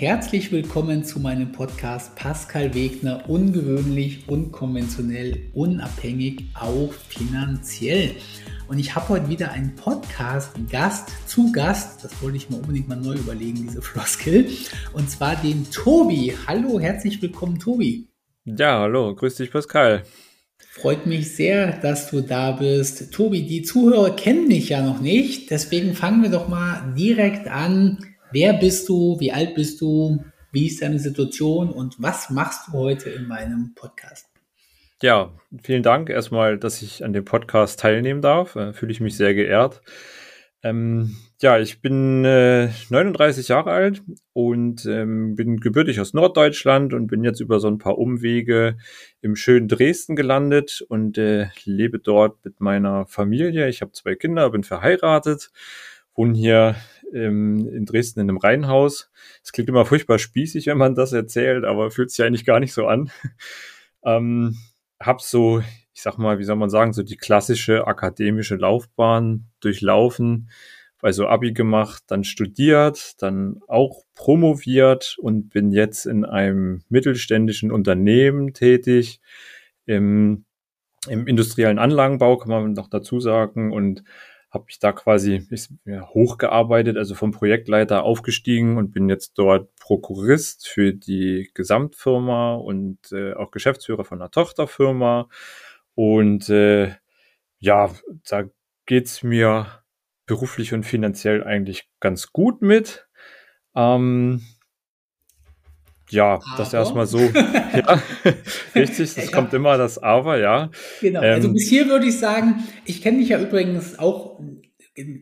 herzlich willkommen zu meinem Podcast Pascal Wegner, ungewöhnlich, unkonventionell, unabhängig, auch finanziell. Und ich habe heute wieder einen Podcast-Gast zu Gast, das wollte ich mir unbedingt mal neu überlegen, diese Floskel, und zwar den Tobi. Hallo, herzlich willkommen, Tobi. Ja, hallo, grüß dich, Pascal. Freut mich sehr, dass du da bist. Tobi, die Zuhörer kennen dich ja noch nicht, deswegen fangen wir doch mal direkt an. Wer bist du? Wie alt bist du? Wie ist deine Situation und was machst du heute in meinem Podcast? Ja, vielen Dank erstmal, dass ich an dem Podcast teilnehmen darf. Äh, Fühle ich mich sehr geehrt. Ähm, ja, ich bin äh, 39 Jahre alt und ähm, bin gebürtig aus Norddeutschland und bin jetzt über so ein paar Umwege im schönen Dresden gelandet und äh, lebe dort mit meiner Familie. Ich habe zwei Kinder, bin verheiratet, wohne hier ähm, in Dresden in einem Reihenhaus. Es klingt immer furchtbar spießig, wenn man das erzählt, aber fühlt sich eigentlich gar nicht so an. ähm, hab so, ich sag mal, wie soll man sagen, so die klassische akademische Laufbahn durchlaufen, also Abi gemacht, dann studiert, dann auch promoviert und bin jetzt in einem mittelständischen Unternehmen tätig, im, im industriellen Anlagenbau, kann man noch dazu sagen, und habe ich da quasi hochgearbeitet, also vom Projektleiter aufgestiegen und bin jetzt dort Prokurist für die Gesamtfirma und äh, auch Geschäftsführer von einer Tochterfirma. Und äh, ja, da geht's mir beruflich und finanziell eigentlich ganz gut mit. Ähm, ja, aber. das erstmal so. ja, richtig, es kommt immer das Aber, ja. Genau, also ähm, bis hier würde ich sagen, ich kenne dich ja übrigens auch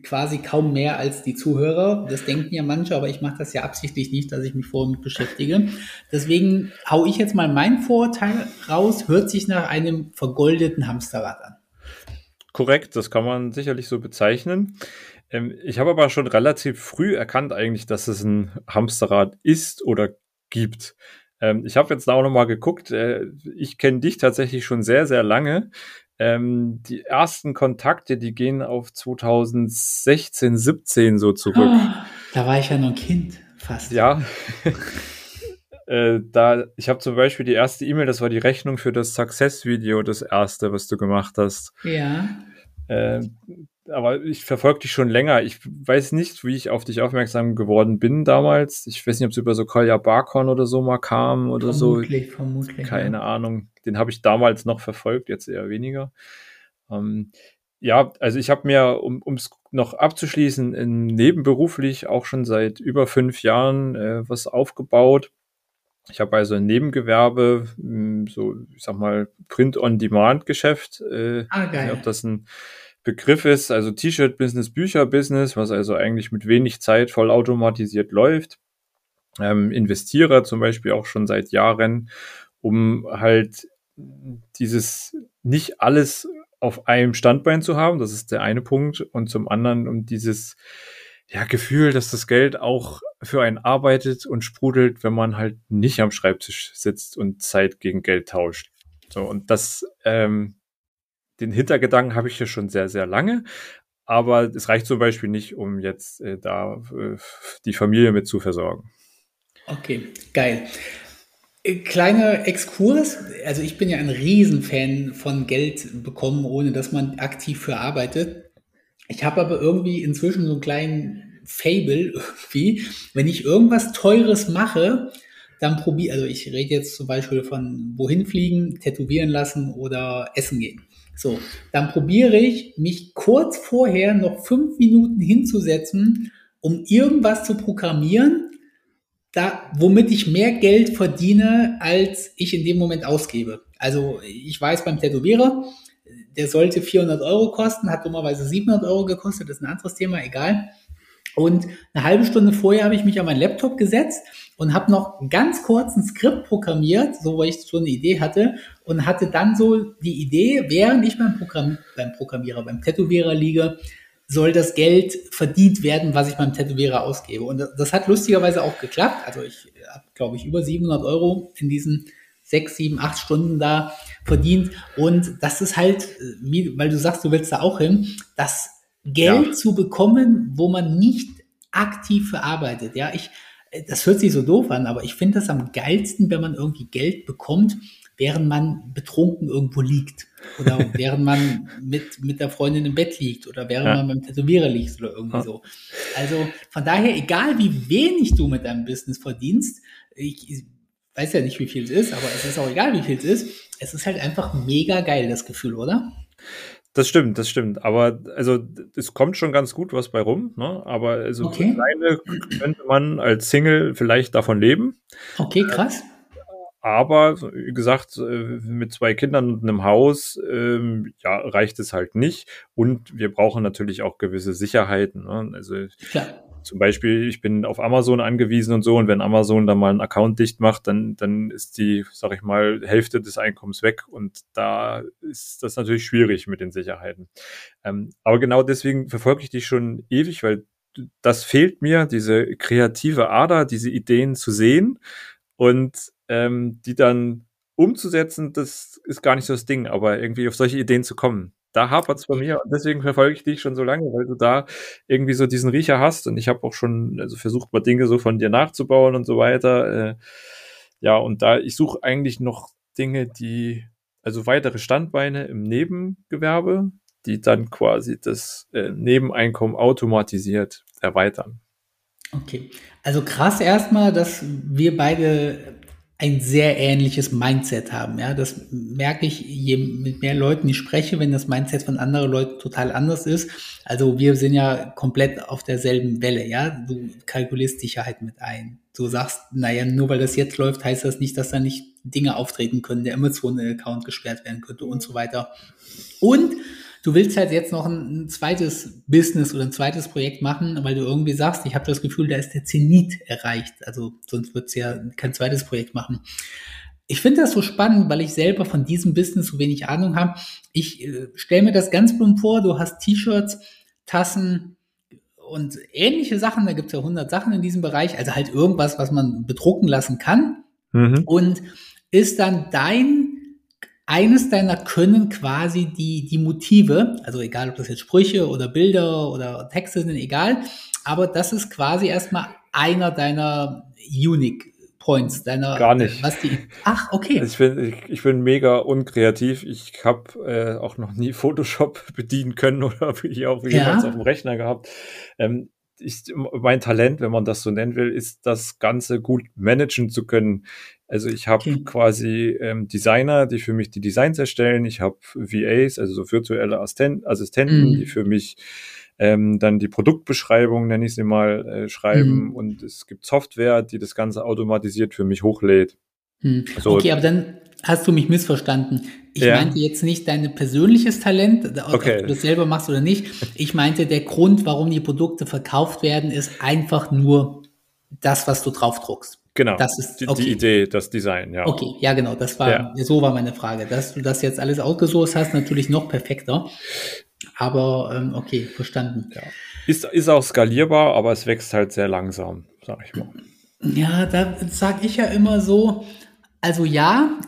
quasi kaum mehr als die Zuhörer. Das denken ja manche, aber ich mache das ja absichtlich nicht, dass ich mich vorher mit beschäftige. Deswegen hau ich jetzt mal mein Vorurteil raus, hört sich nach einem vergoldeten Hamsterrad an. Korrekt, das kann man sicherlich so bezeichnen. Ähm, ich habe aber schon relativ früh erkannt eigentlich, dass es ein Hamsterrad ist oder gibt. Ähm, ich habe jetzt auch noch mal geguckt. Äh, ich kenne dich tatsächlich schon sehr, sehr lange. Ähm, die ersten Kontakte, die gehen auf 2016, 17 so zurück. Oh, da war ich ja noch ein Kind, fast. Ja. äh, da, ich habe zum Beispiel die erste E-Mail, das war die Rechnung für das Success-Video, das erste, was du gemacht hast. Ja. Äh, aber ich verfolge dich schon länger. Ich weiß nicht, wie ich auf dich aufmerksam geworden bin damals. Ich weiß nicht, ob es über so Kolja Barkon oder so mal kam oder vermutlich, so. Vermutlich, vermutlich. Keine ja. Ahnung. Den habe ich damals noch verfolgt, jetzt eher weniger. Ähm, ja, also ich habe mir, um es noch abzuschließen, in, nebenberuflich auch schon seit über fünf Jahren äh, was aufgebaut. Ich habe also ein Nebengewerbe, hm, so ich sag mal Print-on-Demand-Geschäft. Äh, ah, geil. Ob das ein Begriff ist, also T-Shirt-Business, Bücher-Business, was also eigentlich mit wenig Zeit vollautomatisiert läuft. Ähm, investiere zum Beispiel auch schon seit Jahren, um halt dieses nicht alles auf einem Standbein zu haben. Das ist der eine Punkt. Und zum anderen um dieses ja, Gefühl, dass das Geld auch für einen arbeitet und sprudelt, wenn man halt nicht am Schreibtisch sitzt und Zeit gegen Geld tauscht. So, und das ähm, den Hintergedanken habe ich ja schon sehr, sehr lange. Aber es reicht zum Beispiel nicht, um jetzt äh, da äh, die Familie mit zu versorgen. Okay, geil. Äh, kleiner Exkurs. Also ich bin ja ein Riesenfan von Geld bekommen, ohne dass man aktiv für arbeitet. Ich habe aber irgendwie inzwischen so einen kleinen Fable irgendwie. Wenn ich irgendwas Teures mache, dann probiere, also ich rede jetzt zum Beispiel von wohin fliegen, tätowieren lassen oder essen gehen. So, dann probiere ich, mich kurz vorher noch fünf Minuten hinzusetzen, um irgendwas zu programmieren, da, womit ich mehr Geld verdiene, als ich in dem Moment ausgebe. Also ich weiß beim Tätowierer, der sollte 400 Euro kosten, hat dummerweise 700 Euro gekostet, ist ein anderes Thema, egal. Und eine halbe Stunde vorher habe ich mich an meinen Laptop gesetzt und habe noch ganz kurz ein Skript programmiert, so weil ich so eine Idee hatte und hatte dann so die Idee, während ich beim, Programm, beim Programmierer, beim Tätowierer liege, soll das Geld verdient werden, was ich beim Tätowierer ausgebe. Und das hat lustigerweise auch geklappt. Also ich habe, glaube ich, über 700 Euro in diesen sechs, sieben, acht Stunden da verdient. Und das ist halt, weil du sagst, du willst da auch hin, das Geld ja. zu bekommen, wo man nicht aktiv verarbeitet. Ja, ich das hört sich so doof an, aber ich finde das am geilsten, wenn man irgendwie Geld bekommt, während man betrunken irgendwo liegt. Oder während man mit, mit der Freundin im Bett liegt oder während ja. man beim Tätowierer liegt oder irgendwie ja. so. Also von daher, egal wie wenig du mit deinem Business verdienst, ich, ich weiß ja nicht, wie viel es ist, aber es ist auch egal, wie viel es ist. Es ist halt einfach mega geil, das Gefühl, oder? Das stimmt, das stimmt. Aber also es kommt schon ganz gut was bei rum. Ne? Aber also okay. alleine könnte man als Single vielleicht davon leben. Okay, krass. Aber wie gesagt, äh, mit zwei Kindern und einem Haus ähm, ja, reicht es halt nicht. Und wir brauchen natürlich auch gewisse Sicherheiten. Ne? Also Klar. zum Beispiel, ich bin auf Amazon angewiesen und so, und wenn Amazon dann mal einen Account dicht macht, dann, dann ist die, sag ich mal, Hälfte des Einkommens weg. Und da ist das natürlich schwierig mit den Sicherheiten. Ähm, aber genau deswegen verfolge ich dich schon ewig, weil das fehlt mir, diese kreative Ader, diese Ideen zu sehen und ähm, die dann umzusetzen, das ist gar nicht so das Ding, aber irgendwie auf solche Ideen zu kommen. Da hapert es bei mir und deswegen verfolge ich dich schon so lange, weil du da irgendwie so diesen Riecher hast und ich habe auch schon also versucht, mal Dinge so von dir nachzubauen und so weiter. Äh, ja, und da, ich suche eigentlich noch Dinge, die, also weitere Standbeine im Nebengewerbe, die dann quasi das äh, Nebeneinkommen automatisiert erweitern. Okay, also krass erstmal, dass wir beide ein sehr ähnliches Mindset haben. Ja, das merke ich, je mit mehr Leuten ich spreche, wenn das Mindset von anderen Leuten total anders ist. Also wir sind ja komplett auf derselben Welle. Ja, du kalkulierst Sicherheit mit ein. Du sagst, naja, nur weil das jetzt läuft, heißt das nicht, dass da nicht Dinge auftreten können, der Amazon-Account gesperrt werden könnte und so weiter. Und du willst halt jetzt noch ein, ein, zweites Business oder ein zweites Projekt machen, weil du irgendwie sagst, ich habe das Gefühl, da ist der Zenit erreicht. Also sonst würdest du ja kein zweites Projekt machen. Ich finde das so spannend, weil ich selber von diesem Business so wenig Ahnung habe. Ich äh, stelle mir das ganz plump vor, du hast T-Shirts, Tassen und ähnliche Sachen, da gibt es ja 100 Sachen in diesem Bereich, also halt irgendwas, was man bedrucken lassen kann. Mhm. Und ist dann dein eines deiner Können quasi die, die Motive, also egal ob das jetzt Sprüche oder Bilder oder Texte sind, egal, aber das ist quasi erstmal einer deiner Unique Points, deiner. Gar nicht. Was die, ach, okay. Ich bin, ich, ich bin mega unkreativ. Ich habe äh, auch noch nie Photoshop bedienen können oder ich auch jemals ja. auf dem Rechner gehabt. Ähm, ich, mein Talent, wenn man das so nennen will, ist das Ganze gut managen zu können. Also ich habe okay. quasi ähm, Designer, die für mich die Designs erstellen. Ich habe VAs, also so virtuelle Assisten Assistenten, mm. die für mich ähm, dann die Produktbeschreibung, nenne ich sie mal, äh, schreiben. Mm. Und es gibt Software, die das Ganze automatisiert für mich hochlädt. Mm. So. Okay, aber dann hast du mich missverstanden. Ich ja. meinte jetzt nicht dein persönliches Talent, ob okay. du das selber machst oder nicht. Ich meinte, der Grund, warum die Produkte verkauft werden, ist einfach nur das, was du draufdruckst. Genau. Das ist okay. die, Idee, das Design, ja. Okay, ja, genau. Das war, ja. so war meine Frage. Dass du das jetzt alles outgesourced hast, natürlich noch perfekter. Aber ähm, okay, verstanden. Ja. Ist, ist auch skalierbar, aber es wächst halt sehr langsam, sag ich mal. Ja, da sag ich ja immer so, also ja,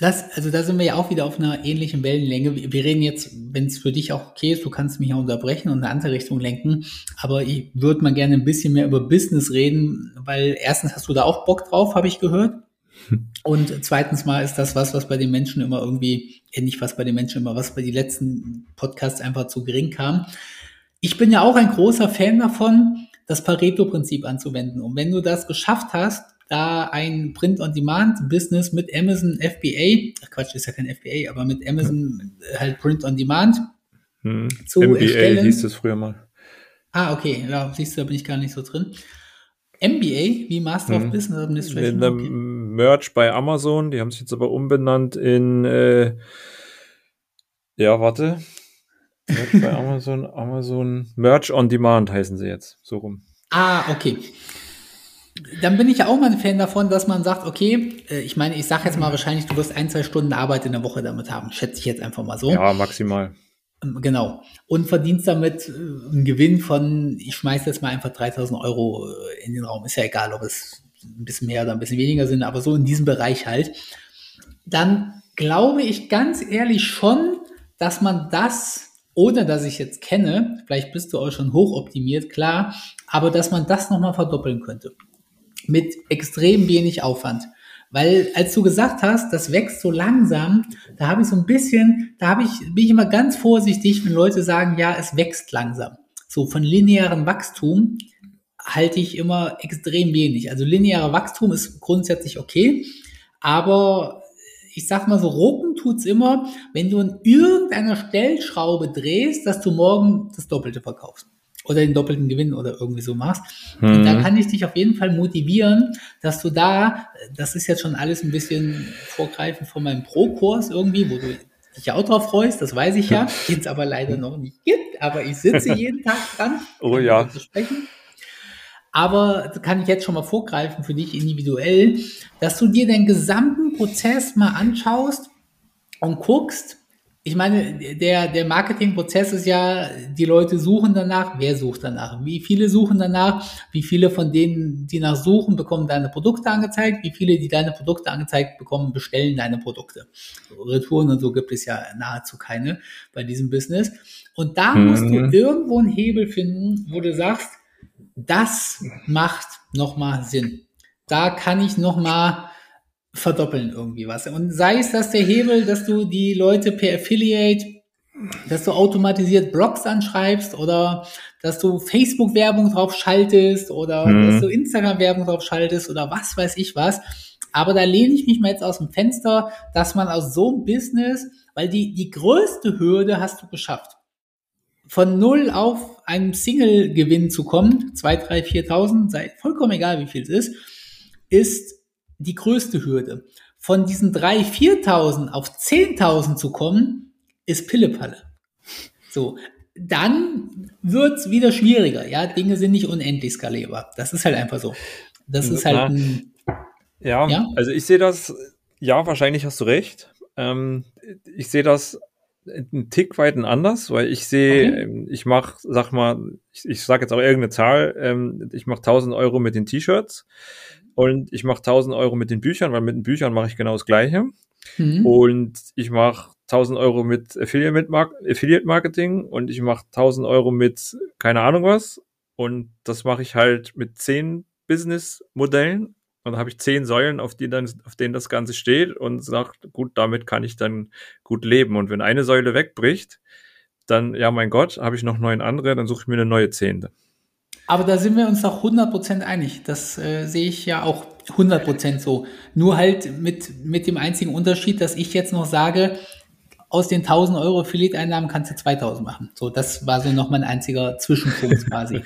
das, also da sind wir ja auch wieder auf einer ähnlichen Wellenlänge. Wir reden jetzt, wenn es für dich auch okay ist, du kannst mich ja unterbrechen und in eine andere Richtung lenken. Aber ich würde mal gerne ein bisschen mehr über Business reden, weil erstens hast du da auch Bock drauf, habe ich gehört. Und zweitens mal ist das was, was bei den Menschen immer irgendwie, äh, nicht was bei den Menschen immer, was bei den letzten Podcasts einfach zu gering kam. Ich bin ja auch ein großer Fan davon, das Pareto-Prinzip anzuwenden. Und wenn du das geschafft hast, da ein Print-on-Demand-Business mit Amazon FBA, ach Quatsch, ist ja kein FBA, aber mit Amazon halt Print-on-Demand hm. zu MBA erstellen. hieß das früher mal. Ah, okay, ja, siehst du, da bin ich gar nicht so drin. MBA, wie Master hm. of Business Administration. Mit einem okay. Merch bei Amazon, die haben sich jetzt aber umbenannt in, äh, ja, warte. Merch bei Amazon, Amazon Merch on Demand heißen sie jetzt, so rum. Ah, okay dann bin ich ja auch mal ein Fan davon, dass man sagt, okay, äh, ich meine, ich sage jetzt mal wahrscheinlich, du wirst ein, zwei Stunden Arbeit in der Woche damit haben, schätze ich jetzt einfach mal so. Ja, maximal. Ähm, genau. Und verdienst damit äh, einen Gewinn von, ich schmeiße jetzt mal einfach 3000 Euro äh, in den Raum. Ist ja egal, ob es ein bisschen mehr oder ein bisschen weniger sind, aber so in diesem Bereich halt. Dann glaube ich ganz ehrlich schon, dass man das ohne dass ich jetzt kenne, vielleicht bist du auch schon hochoptimiert, klar, aber dass man das nochmal verdoppeln könnte. Mit extrem wenig Aufwand. Weil als du gesagt hast, das wächst so langsam, da habe ich so ein bisschen, da habe ich, bin ich immer ganz vorsichtig, wenn Leute sagen, ja, es wächst langsam. So von linearem Wachstum halte ich immer extrem wenig. Also linearer Wachstum ist grundsätzlich okay, aber ich sag mal so, rucken tut's immer, wenn du an irgendeiner Stellschraube drehst, dass du morgen das Doppelte verkaufst oder den doppelten Gewinn oder irgendwie so machst. Mhm. Und da kann ich dich auf jeden Fall motivieren, dass du da, das ist jetzt schon alles ein bisschen vorgreifend von meinem Pro-Kurs irgendwie, wo du dich auch drauf freust, das weiß ich ja, den es aber leider noch nicht gibt, aber ich sitze jeden Tag dran. Oh ja. Aber kann ich jetzt schon mal vorgreifen für dich individuell, dass du dir den gesamten Prozess mal anschaust und guckst, ich meine, der, der Marketingprozess ist ja, die Leute suchen danach, wer sucht danach? Wie viele suchen danach? Wie viele von denen, die nach suchen, bekommen deine Produkte angezeigt? Wie viele, die deine Produkte angezeigt bekommen, bestellen deine Produkte? Retouren und so gibt es ja nahezu keine bei diesem Business. Und da mhm. musst du irgendwo einen Hebel finden, wo du sagst, das macht nochmal Sinn. Da kann ich nochmal verdoppeln irgendwie was. Und sei es, dass der Hebel, dass du die Leute per Affiliate, dass du automatisiert Blogs anschreibst oder dass du Facebook-Werbung drauf schaltest oder mhm. dass du Instagram-Werbung drauf schaltest oder was weiß ich was. Aber da lehne ich mich mal jetzt aus dem Fenster, dass man aus so einem Business, weil die, die größte Hürde hast du geschafft. Von null auf einem Single-Gewinn zu kommen, zwei, drei, viertausend, sei vollkommen egal, wie viel es ist, ist die größte Hürde. Von diesen 3.000, 4.000 auf 10.000 zu kommen, ist Pillepalle. So, dann wird's wieder schwieriger. Ja, Dinge sind nicht unendlich skalierbar. Das ist halt einfach so. Das ist halt ein, ja, ja, also ich sehe das, ja, wahrscheinlich hast du recht. Ähm, ich sehe das einen Tick weit anders, weil ich sehe, okay. Ähm, ich mache, sag mal, ich, ich sage jetzt auch irgendeine Zahl, ähm, ich mache 1000 Euro mit den T-Shirts und ich mache 1000 Euro mit den Büchern, weil mit den Büchern mache ich genau das Gleiche. Mhm. Und ich mache 1000 Euro mit Affiliate Marketing und ich mache 1000 Euro mit keine Ahnung was. Und das mache ich halt mit zehn Business-Modellen. Und dann habe ich zehn Säulen, auf, die dann, auf denen das Ganze steht und sagt, gut, damit kann ich dann gut leben. Und wenn eine Säule wegbricht, dann, ja, mein Gott, habe ich noch neun andere, dann suche ich mir eine neue zehnte. Aber da sind wir uns doch 100% einig. Das äh, sehe ich ja auch 100% so. Nur halt mit, mit dem einzigen Unterschied, dass ich jetzt noch sage, aus den 1000 Euro Affiliate-Einnahmen kannst du 2000 machen. So, das war so noch mein einziger Zwischenpunkt quasi.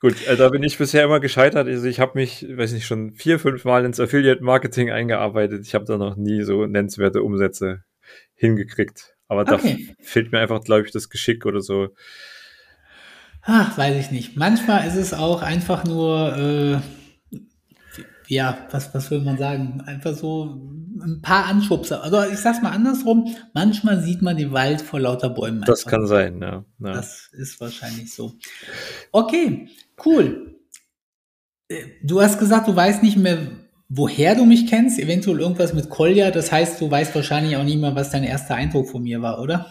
Gut, äh, da bin ich bisher immer gescheitert. Also ich habe mich, weiß nicht, schon vier, fünf Mal ins Affiliate-Marketing eingearbeitet. Ich habe da noch nie so nennenswerte Umsätze hingekriegt. Aber okay. da fehlt mir einfach, glaube ich, das Geschick oder so. Ach, weiß ich nicht. Manchmal ist es auch einfach nur, äh, ja, was, was will man sagen? Einfach so ein paar Anschubser. Also ich sag's mal andersrum, manchmal sieht man den Wald vor lauter Bäumen. Das kann sein, ja. ja. Das ist wahrscheinlich so. Okay, cool. Äh, du hast gesagt, du weißt nicht mehr, woher du mich kennst, eventuell irgendwas mit Kolja. Das heißt, du weißt wahrscheinlich auch nicht mehr, was dein erster Eindruck von mir war, oder?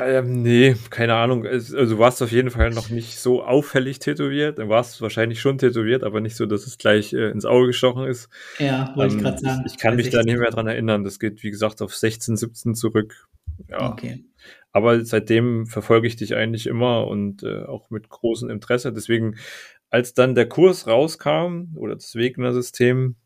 Ähm, nee, keine Ahnung. Also du warst auf jeden Fall noch nicht so auffällig tätowiert. Du warst wahrscheinlich schon tätowiert, aber nicht so, dass es gleich äh, ins Auge gestochen ist. Ja, wollte ähm, ich gerade sagen. Ich, ich kann mich 16. da nicht mehr dran erinnern. Das geht, wie gesagt, auf 16, 17 zurück. Ja. Okay. Aber seitdem verfolge ich dich eigentlich immer und äh, auch mit großem Interesse. Deswegen, als dann der Kurs rauskam oder das Wegner-System,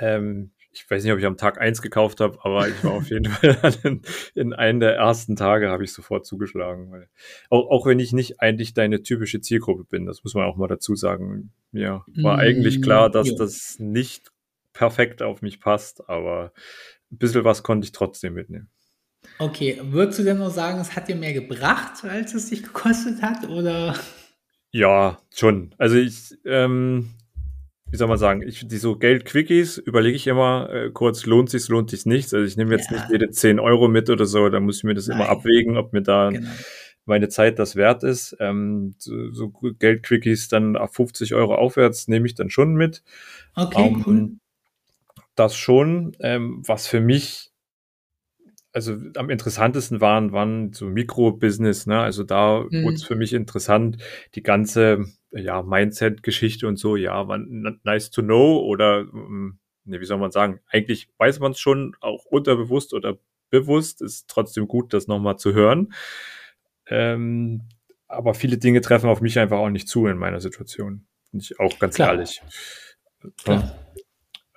ähm, ich weiß nicht, ob ich am Tag eins gekauft habe, aber ich war auf jeden Fall in, in einem der ersten Tage habe ich sofort zugeschlagen. Weil, auch, auch wenn ich nicht eigentlich deine typische Zielgruppe bin, das muss man auch mal dazu sagen. Mir war mm, eigentlich klar, dass ja. das nicht perfekt auf mich passt, aber ein bisschen was konnte ich trotzdem mitnehmen. Okay, würdest du denn nur sagen, es hat dir mehr gebracht, als es dich gekostet hat, oder? Ja, schon. Also ich, ähm, wie soll man sagen, ich, die so Geld-Quickies überlege ich immer äh, kurz, lohnt sich lohnt sich nichts. Also ich nehme jetzt ja. nicht jede 10 Euro mit oder so, da muss ich mir das Nein. immer abwägen, ob mir da genau. meine Zeit das wert ist. Ähm, so, so Geld-Quickies dann auf 50 Euro aufwärts nehme ich dann schon mit. Okay, um, ähm, cool. Das schon, ähm, was für mich also am interessantesten waren, waren so Mikro-Business, ne? Also da mhm. wurde es für mich interessant, die ganze ja, Mindset-Geschichte und so, ja, man, nice to know oder, mm, ne, wie soll man sagen, eigentlich weiß man es schon, auch unterbewusst oder bewusst, ist trotzdem gut, das nochmal zu hören. Ähm, aber viele Dinge treffen auf mich einfach auch nicht zu in meiner Situation. Bin ich auch ganz Klar. ehrlich. Klar.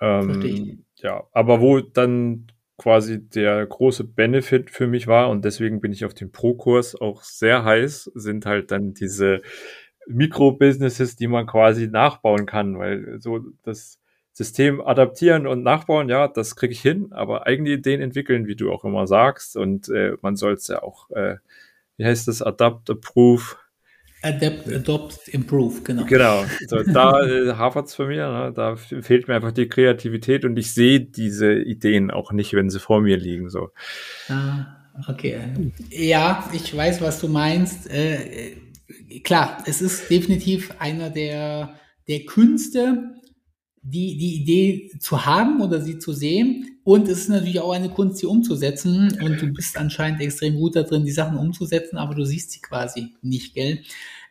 Ähm, ja, aber wo dann quasi der große Benefit für mich war und deswegen bin ich auf den Pro-Kurs auch sehr heiß, sind halt dann diese Mikro-Businesses, die man quasi nachbauen kann, weil so das System adaptieren und nachbauen, ja, das kriege ich hin, aber eigene Ideen entwickeln, wie du auch immer sagst und äh, man soll es ja auch, äh, wie heißt das, adapt, approve, Adapt, Adopt, Improve, genau. Genau, so, da äh, hapert es für mich, ne? da fehlt mir einfach die Kreativität und ich sehe diese Ideen auch nicht, wenn sie vor mir liegen. So. Ah, okay. Ja, ich weiß, was du meinst. Äh, klar, es ist definitiv einer der, der Künste, die, die Idee zu haben oder sie zu sehen. Und es ist natürlich auch eine Kunst, sie umzusetzen. Und du bist anscheinend extrem gut da drin, die Sachen umzusetzen, aber du siehst sie quasi nicht, gell?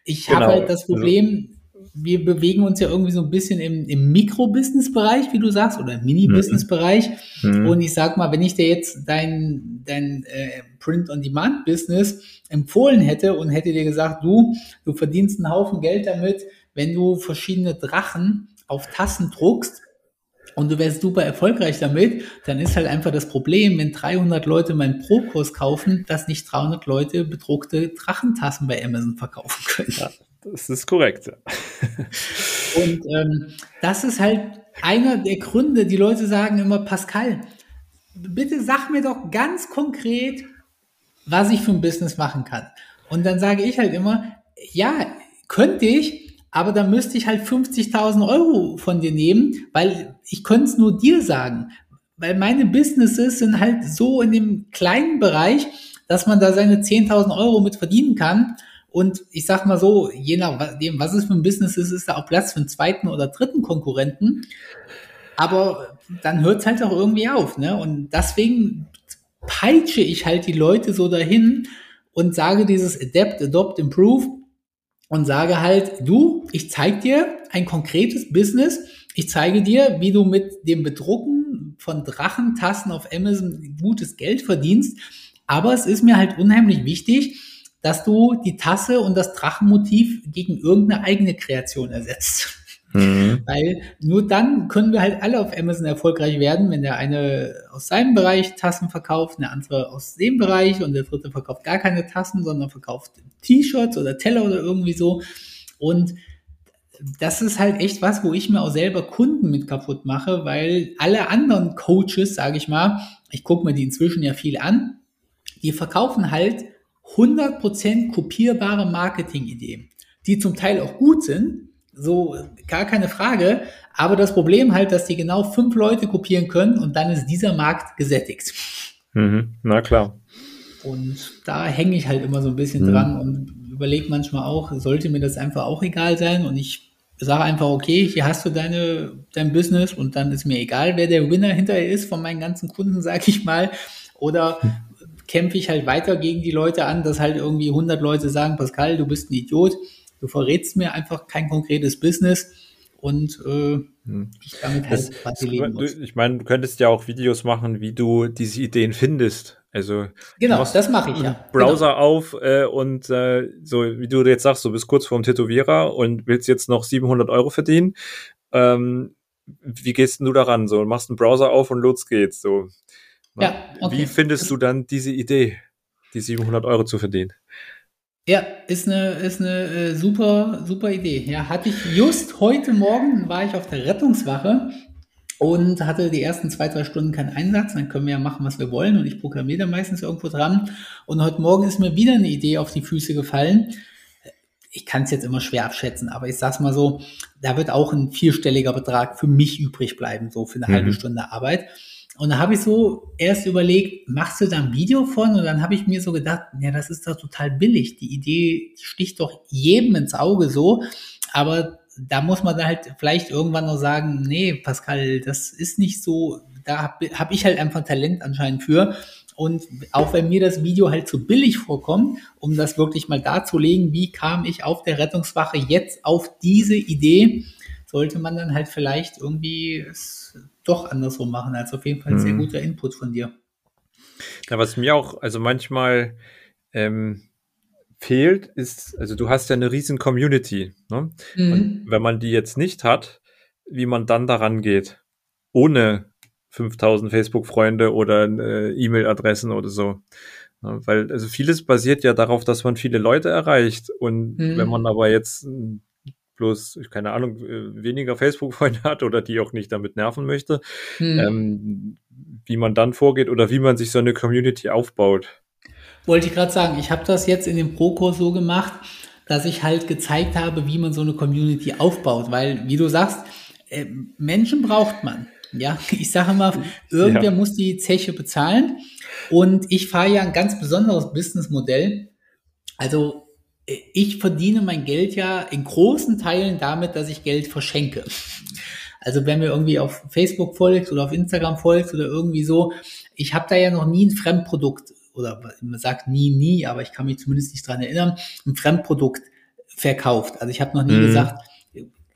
Ich genau. habe halt das Problem, wir bewegen uns ja irgendwie so ein bisschen im, im Mikro-Business-Bereich, wie du sagst, oder im Mini-Business-Bereich. Mhm. Und ich sag mal, wenn ich dir jetzt dein, dein äh, Print-on-Demand-Business empfohlen hätte und hätte dir gesagt, du, du verdienst einen Haufen Geld damit, wenn du verschiedene Drachen auf Tassen druckst und du wärst super erfolgreich damit, dann ist halt einfach das Problem, wenn 300 Leute meinen Pro-Kurs kaufen, dass nicht 300 Leute bedruckte Drachentassen bei Amazon verkaufen können. Ja, das ist korrekt. Und ähm, das ist halt einer der Gründe, die Leute sagen immer, Pascal, bitte sag mir doch ganz konkret, was ich für ein Business machen kann. Und dann sage ich halt immer, ja, könnte ich, aber dann müsste ich halt 50.000 Euro von dir nehmen, weil ich könnte es nur dir sagen. Weil meine Businesses sind halt so in dem kleinen Bereich, dass man da seine 10.000 Euro mit verdienen kann. Und ich sag mal so, je nachdem, was es für ein Business ist, ist da auch Platz für einen zweiten oder dritten Konkurrenten. Aber dann hört es halt auch irgendwie auf. Ne? Und deswegen peitsche ich halt die Leute so dahin und sage dieses Adapt, Adopt, Improve und sage halt, du, ich zeige dir ein konkretes Business. Ich zeige dir, wie du mit dem Bedrucken von Drachentassen auf Amazon gutes Geld verdienst. Aber es ist mir halt unheimlich wichtig, dass du die Tasse und das Drachenmotiv gegen irgendeine eigene Kreation ersetzt. Mhm. Weil nur dann können wir halt alle auf Amazon erfolgreich werden, wenn der eine aus seinem Bereich Tassen verkauft, der andere aus dem Bereich und der dritte verkauft gar keine Tassen, sondern verkauft T-Shirts oder Teller oder irgendwie so. Und das ist halt echt was, wo ich mir auch selber Kunden mit kaputt mache, weil alle anderen Coaches, sage ich mal, ich gucke mir die inzwischen ja viel an, die verkaufen halt 100% kopierbare Marketingideen, die zum Teil auch gut sind, so, gar keine Frage. Aber das Problem halt, dass die genau fünf Leute kopieren können und dann ist dieser Markt gesättigt. Mhm, na klar. Und da hänge ich halt immer so ein bisschen mhm. dran und überlege manchmal auch, sollte mir das einfach auch egal sein und ich sage einfach, okay, hier hast du deine, dein Business und dann ist mir egal, wer der Winner hinterher ist von meinen ganzen Kunden, sag ich mal. Oder. Kämpfe ich halt weiter gegen die Leute an, dass halt irgendwie 100 Leute sagen, Pascal, du bist ein Idiot Du verrätst mir einfach kein konkretes Business und äh, hm. ich damit halt das, leben muss. Ich meine, du könntest ja auch Videos machen, wie du diese Ideen findest. Also genau, das mache ich ja. Browser genau. auf äh, und äh, so wie du jetzt sagst, du bist kurz vorm Tätowierer und willst jetzt noch 700 Euro verdienen. Ähm, wie gehst du daran? So machst einen Browser auf und los geht's. So. Ja, okay. Wie findest du dann diese Idee, die 700 Euro zu verdienen? Ja, ist eine, ist eine äh, super, super Idee. Ja, hatte ich just heute Morgen, war ich auf der Rettungswache und hatte die ersten zwei, drei Stunden keinen Einsatz. Dann können wir ja machen, was wir wollen und ich programmiere da meistens irgendwo dran. Und heute Morgen ist mir wieder eine Idee auf die Füße gefallen. Ich kann es jetzt immer schwer abschätzen, aber ich sag's mal so, da wird auch ein vierstelliger Betrag für mich übrig bleiben, so für eine mhm. halbe Stunde Arbeit. Und da habe ich so erst überlegt, machst du da ein Video von? Und dann habe ich mir so gedacht, ja, das ist doch total billig. Die Idee sticht doch jedem ins Auge so. Aber da muss man dann halt vielleicht irgendwann noch sagen, nee, Pascal, das ist nicht so, da habe hab ich halt einfach Talent anscheinend für. Und auch wenn mir das Video halt zu billig vorkommt, um das wirklich mal darzulegen, wie kam ich auf der Rettungswache jetzt auf diese Idee, sollte man dann halt vielleicht irgendwie doch andersrum machen. Also auf jeden Fall ein sehr mhm. guter Input von dir. Ja, was mir auch, also manchmal ähm, fehlt, ist, also du hast ja eine riesen Community. Ne? Mhm. Und wenn man die jetzt nicht hat, wie man dann daran geht, ohne 5000 Facebook-Freunde oder äh, E-Mail-Adressen oder so. Ja, weil also vieles basiert ja darauf, dass man viele Leute erreicht. Und mhm. wenn man aber jetzt bloß, keine Ahnung, weniger Facebook-Freunde hat oder die auch nicht damit nerven möchte, mhm. ähm, wie man dann vorgeht oder wie man sich so eine Community aufbaut. Wollte ich gerade sagen, ich habe das jetzt in dem Pro-Kurs so gemacht, dass ich halt gezeigt habe, wie man so eine Community aufbaut. Weil, wie du sagst, äh, Menschen braucht man. Ja, ich sage mal, irgendwer ja. muss die Zeche bezahlen. Und ich fahre ja ein ganz besonderes Businessmodell. Also ich verdiene mein Geld ja in großen Teilen damit, dass ich Geld verschenke. Also wenn mir irgendwie auf Facebook folgt oder auf Instagram folgt oder irgendwie so, ich habe da ja noch nie ein Fremdprodukt oder man sagt nie, nie, aber ich kann mich zumindest nicht dran erinnern, ein Fremdprodukt verkauft. Also ich habe noch nie mhm. gesagt,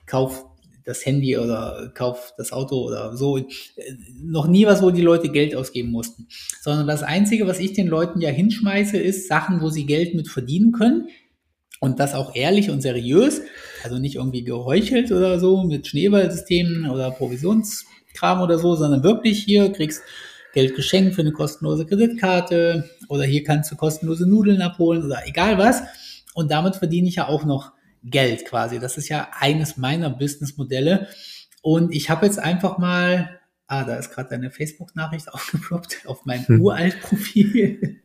kauf das Handy oder kauf das Auto oder so. Noch nie was, wo die Leute Geld ausgeben mussten. Sondern das Einzige, was ich den Leuten ja hinschmeiße, ist Sachen, wo sie Geld mit verdienen können. Und das auch ehrlich und seriös. Also nicht irgendwie geheuchelt oder so mit Schneeballsystemen oder Provisionskram oder so, sondern wirklich hier kriegst Geld geschenkt für eine kostenlose Kreditkarte oder hier kannst du kostenlose Nudeln abholen oder egal was. Und damit verdiene ich ja auch noch Geld quasi. Das ist ja eines meiner Businessmodelle. Und ich habe jetzt einfach mal, ah, da ist gerade eine Facebook-Nachricht aufgeploppt auf mein hm. Uralt-Profil.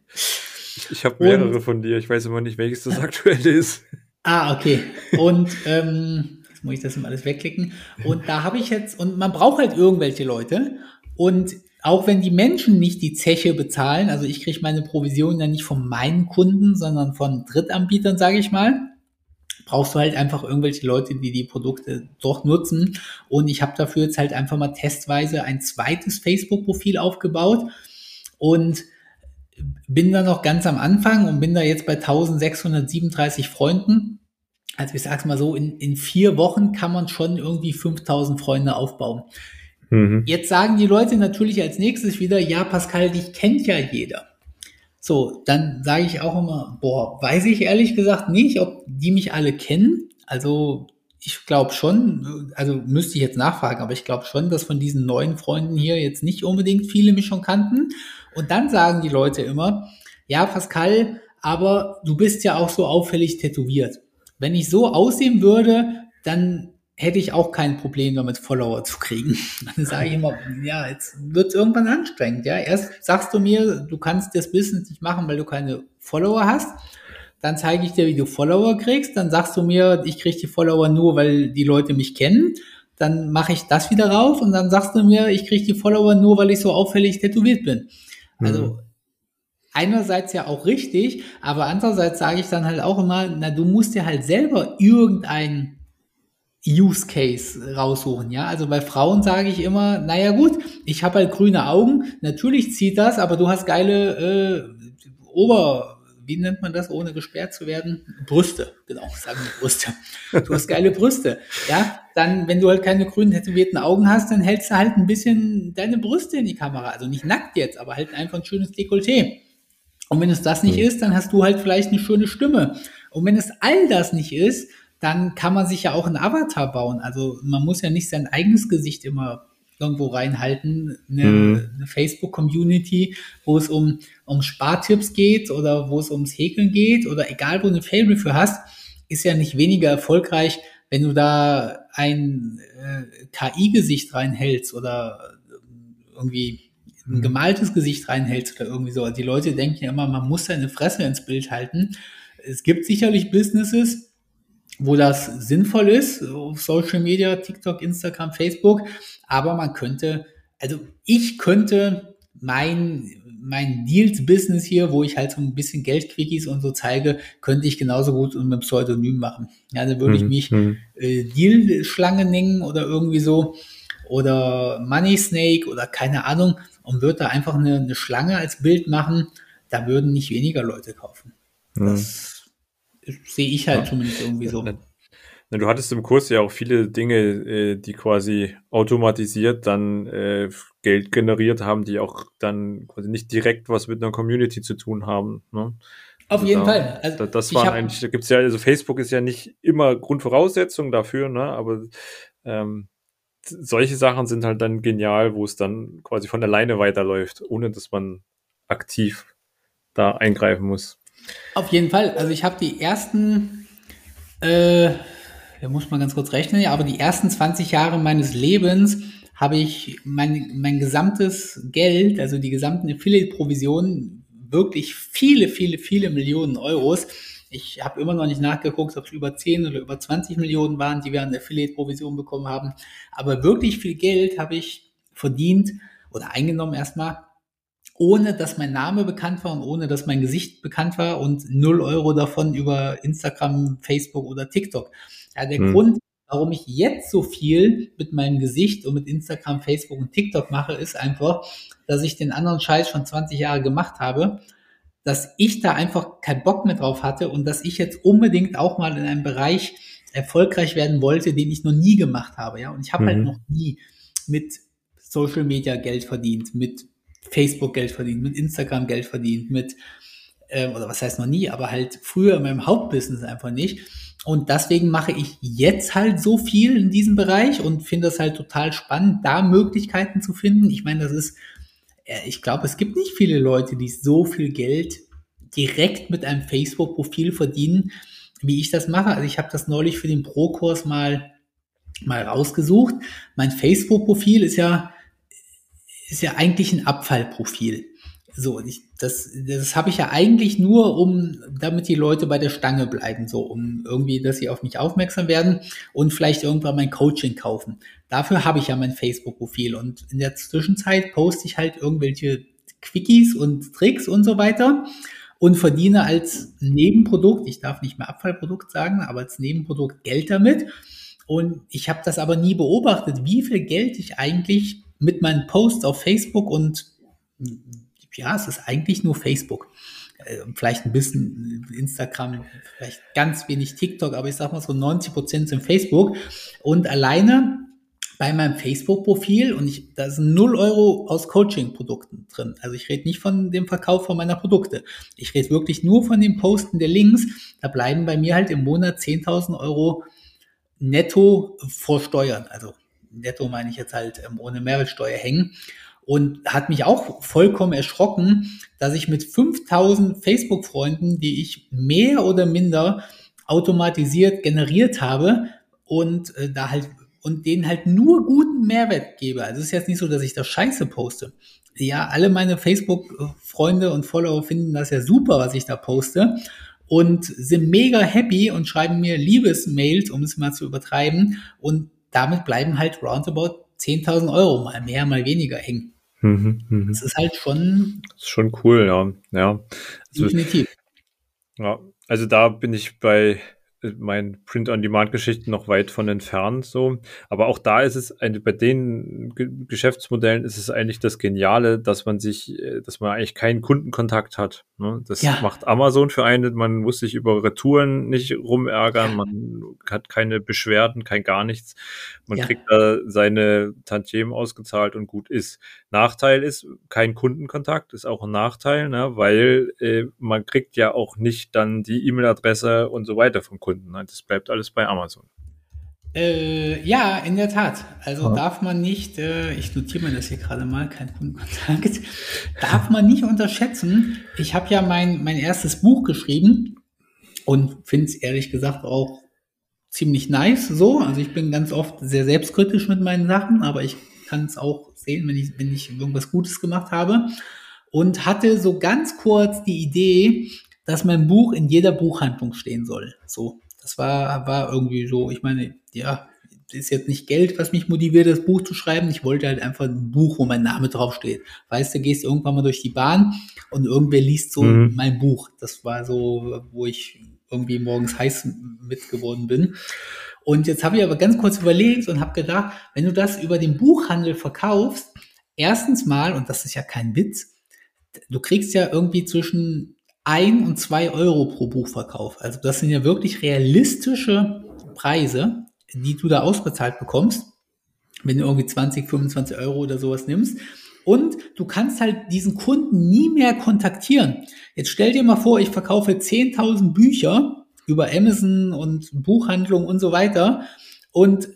Ich habe mehrere Und, von dir. Ich weiß immer nicht, welches das aktuelle ist. Ah, okay. Und ähm, jetzt muss ich das immer alles wegklicken. Und da habe ich jetzt, und man braucht halt irgendwelche Leute. Und auch wenn die Menschen nicht die Zeche bezahlen, also ich kriege meine Provision ja nicht von meinen Kunden, sondern von Drittanbietern, sage ich mal, brauchst du halt einfach irgendwelche Leute, die die Produkte doch nutzen. Und ich habe dafür jetzt halt einfach mal testweise ein zweites Facebook-Profil aufgebaut und bin da noch ganz am Anfang und bin da jetzt bei 1637 Freunden. Also ich sag's mal so, in, in vier Wochen kann man schon irgendwie 5000 Freunde aufbauen. Mhm. Jetzt sagen die Leute natürlich als nächstes wieder, ja, Pascal, dich kennt ja jeder. So, dann sage ich auch immer, boah, weiß ich ehrlich gesagt nicht, ob die mich alle kennen. Also ich glaube schon, also müsste ich jetzt nachfragen, aber ich glaube schon, dass von diesen neuen Freunden hier jetzt nicht unbedingt viele mich schon kannten. Und dann sagen die Leute immer, ja, Pascal, aber du bist ja auch so auffällig tätowiert. Wenn ich so aussehen würde, dann hätte ich auch kein Problem damit, Follower zu kriegen. Dann sage ich immer, ja, jetzt wird es irgendwann anstrengend. Ja, erst sagst du mir, du kannst das Business nicht machen, weil du keine Follower hast. Dann zeige ich dir, wie du Follower kriegst. Dann sagst du mir, ich kriege die Follower nur, weil die Leute mich kennen. Dann mache ich das wieder raus und dann sagst du mir, ich kriege die Follower nur, weil ich so auffällig tätowiert bin. Also mhm. einerseits ja auch richtig, aber andererseits sage ich dann halt auch immer, na, du musst dir halt selber irgendein Use Case raussuchen, ja. Also bei Frauen sage ich immer, naja gut, ich habe halt grüne Augen, natürlich zieht das, aber du hast geile äh, Ober, wie nennt man das, ohne gesperrt zu werden? Brüste, genau, sagen wir Brüste. Du hast geile Brüste, ja. Dann, wenn du halt keine grünen tätowierten Augen hast, dann hältst du halt ein bisschen deine Brüste in die Kamera. Also nicht nackt jetzt, aber halt einfach ein schönes Dekolleté. Und wenn es das nicht mhm. ist, dann hast du halt vielleicht eine schöne Stimme. Und wenn es all das nicht ist, dann kann man sich ja auch einen Avatar bauen. Also man muss ja nicht sein eigenes Gesicht immer irgendwo reinhalten. Eine, mhm. eine Facebook-Community, wo es um, um Spartipps geht oder wo es ums Häkeln geht oder egal, wo du eine Fable für hast, ist ja nicht weniger erfolgreich, wenn du da ein äh, KI-Gesicht reinhältst oder irgendwie ein mhm. gemaltes Gesicht reinhältst oder irgendwie so. Also die Leute denken ja immer, man muss seine Fresse ins Bild halten. Es gibt sicherlich Businesses, wo das sinnvoll ist, auf Social Media, TikTok, Instagram, Facebook. Aber man könnte, also ich könnte mein, mein Deals-Business hier, wo ich halt so ein bisschen Geldquickies und so zeige, könnte ich genauso gut mit einem Pseudonym machen. Ja, dann würde ich mhm, mich mhm. äh, Deal-Schlange nennen oder irgendwie so oder Money Snake oder keine Ahnung. und würde da einfach eine, eine Schlange als Bild machen, da würden nicht weniger Leute kaufen. Mhm. Das sehe ich halt ja. zumindest irgendwie so. Du hattest im Kurs ja auch viele Dinge, äh, die quasi automatisiert dann äh, Geld generiert haben, die auch dann quasi nicht direkt was mit einer Community zu tun haben. Ne? Auf also jeden da, Fall. Also da, das waren eigentlich, da gibt's ja, also Facebook ist ja nicht immer Grundvoraussetzung dafür, ne? Aber ähm, solche Sachen sind halt dann genial, wo es dann quasi von alleine weiterläuft, ohne dass man aktiv da eingreifen muss. Auf jeden Fall. Also ich habe die ersten, äh, da muss man ganz kurz rechnen, ja, aber die ersten 20 Jahre meines Lebens habe ich mein, mein gesamtes Geld, also die gesamten Affiliate-Provisionen, wirklich viele, viele, viele Millionen Euros. Ich habe immer noch nicht nachgeguckt, ob es über 10 oder über 20 Millionen waren, die wir an Affiliate-Provision bekommen haben. Aber wirklich viel Geld habe ich verdient oder eingenommen erstmal ohne dass mein Name bekannt war und ohne dass mein Gesicht bekannt war und 0 Euro davon über Instagram, Facebook oder TikTok. Ja, der hm. Grund, warum ich jetzt so viel mit meinem Gesicht und mit Instagram, Facebook und TikTok mache, ist einfach, dass ich den anderen Scheiß schon 20 Jahre gemacht habe, dass ich da einfach keinen Bock mehr drauf hatte und dass ich jetzt unbedingt auch mal in einem Bereich erfolgreich werden wollte, den ich noch nie gemacht habe. Ja, und ich habe halt mhm. halt noch nie mit Social Media Geld verdient, mit Facebook Geld verdient, mit Instagram Geld verdient, mit, äh, oder was heißt noch nie, aber halt früher in meinem Hauptbusiness einfach nicht. Und deswegen mache ich jetzt halt so viel in diesem Bereich und finde es halt total spannend, da Möglichkeiten zu finden. Ich meine, das ist, äh, ich glaube, es gibt nicht viele Leute, die so viel Geld direkt mit einem Facebook-Profil verdienen, wie ich das mache. Also ich habe das neulich für den Pro-Kurs mal, mal rausgesucht. Mein Facebook-Profil ist ja ist ja eigentlich ein Abfallprofil. So, ich, das, das habe ich ja eigentlich nur, um, damit die Leute bei der Stange bleiben, so, um irgendwie, dass sie auf mich aufmerksam werden und vielleicht irgendwann mein Coaching kaufen. Dafür habe ich ja mein Facebook-Profil und in der Zwischenzeit poste ich halt irgendwelche Quickies und Tricks und so weiter und verdiene als Nebenprodukt, ich darf nicht mehr Abfallprodukt sagen, aber als Nebenprodukt Geld damit. Und ich habe das aber nie beobachtet, wie viel Geld ich eigentlich mit meinen Posts auf Facebook und ja, es ist eigentlich nur Facebook. Äh, vielleicht ein bisschen Instagram, vielleicht ganz wenig TikTok, aber ich sag mal so 90 Prozent sind Facebook. Und alleine bei meinem Facebook-Profil und ich, da sind 0 Euro aus Coaching-Produkten drin. Also ich rede nicht von dem Verkauf von meiner Produkte. Ich rede wirklich nur von den Posten der Links. Da bleiben bei mir halt im Monat 10.000 Euro netto vor Steuern. Also netto meine ich jetzt halt ähm, ohne Mehrwertsteuer hängen. Und hat mich auch vollkommen erschrocken, dass ich mit 5000 Facebook-Freunden, die ich mehr oder minder automatisiert generiert habe und äh, da halt und denen halt nur guten Mehrwert gebe. Also es ist jetzt nicht so, dass ich das Scheiße poste. Ja, alle meine Facebook-Freunde und Follower finden das ja super, was ich da poste und sind mega happy und schreiben mir Liebesmails, um es mal zu übertreiben und damit bleiben halt roundabout 10.000 Euro, mal mehr, mal weniger hängen. Mhm, mh. Das ist halt schon. Das ist schon cool, ja. ja. Also, definitiv. Ja, also da bin ich bei mein Print-on-Demand-Geschichten noch weit von entfernt, so. Aber auch da ist es, eine, bei den G Geschäftsmodellen ist es eigentlich das Geniale, dass man sich, äh, dass man eigentlich keinen Kundenkontakt hat. Ne? Das ja. macht Amazon für einen. Man muss sich über Retouren nicht rumärgern. Man hat keine Beschwerden, kein gar nichts. Man ja. kriegt da seine Tantiemen ausgezahlt und gut ist. Nachteil ist, kein Kundenkontakt ist auch ein Nachteil, ne? weil äh, man kriegt ja auch nicht dann die E-Mail-Adresse und so weiter vom Kunden. Ne? Das bleibt alles bei Amazon. Äh, ja, in der Tat. Also ja. darf man nicht, äh, ich notiere mir das hier gerade mal, kein Kundenkontakt, darf man nicht unterschätzen. Ich habe ja mein, mein erstes Buch geschrieben und finde es ehrlich gesagt auch ziemlich nice so. Also ich bin ganz oft sehr selbstkritisch mit meinen Sachen, aber ich kann es auch sehen, wenn ich, wenn ich irgendwas Gutes gemacht habe. Und hatte so ganz kurz die Idee, dass mein Buch in jeder Buchhandlung stehen soll. So, das war, war irgendwie so, ich meine, ja, ist jetzt nicht Geld, was mich motiviert, das Buch zu schreiben. Ich wollte halt einfach ein Buch, wo mein Name draufsteht. Weißt du, gehst irgendwann mal durch die Bahn und irgendwer liest so mhm. mein Buch. Das war so, wo ich irgendwie morgens heiß mitgeworden bin. Und jetzt habe ich aber ganz kurz überlegt und habe gedacht, wenn du das über den Buchhandel verkaufst, erstens mal, und das ist ja kein Witz, du kriegst ja irgendwie zwischen ein und zwei Euro pro Buchverkauf. Also das sind ja wirklich realistische Preise, die du da ausbezahlt bekommst, wenn du irgendwie 20, 25 Euro oder sowas nimmst. Und du kannst halt diesen Kunden nie mehr kontaktieren. Jetzt stell dir mal vor, ich verkaufe 10.000 Bücher über Amazon und Buchhandlung und so weiter und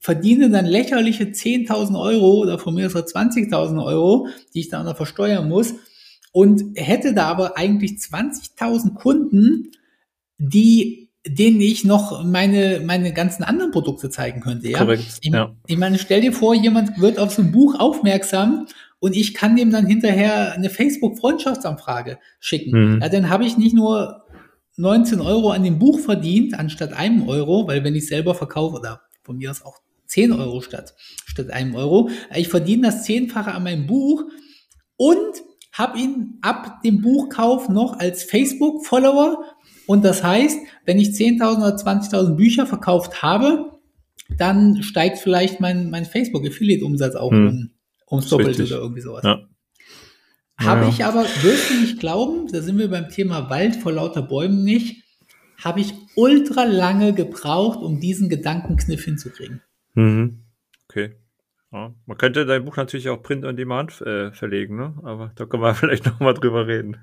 verdiene dann lächerliche 10.000 Euro oder von mir aus 20.000 Euro, die ich dann noch versteuern muss und hätte da aber eigentlich 20.000 Kunden, die denen ich noch meine, meine ganzen anderen Produkte zeigen könnte. Ja? Korrekt, ich, ja. ich meine, stell dir vor, jemand wird auf so ein Buch aufmerksam und ich kann dem dann hinterher eine Facebook-Freundschaftsanfrage schicken. Mhm. Ja, dann habe ich nicht nur 19 Euro an dem Buch verdient, anstatt einem Euro, weil wenn ich selber verkaufe, oder von mir aus auch 10 Euro statt, statt einem Euro, ich verdiene das Zehnfache an meinem Buch und habe ihn ab dem Buchkauf noch als Facebook-Follower und das heißt, wenn ich 10.000 oder 20.000 Bücher verkauft habe, dann steigt vielleicht mein, mein Facebook-Affiliate-Umsatz auch Hm. um, ums Doppelte oder irgendwie sowas. Ja. Habe Ja. ich aber, wirst du nicht glauben, da sind wir beim Thema Wald vor lauter Bäumen nicht, habe ich ultra lange gebraucht, um diesen Gedankenkniff hinzukriegen. Mhm. Okay. Ja. Man könnte dein Buch natürlich auch Print on Demand äh, verlegen, ne? aber da können wir vielleicht noch mal drüber reden.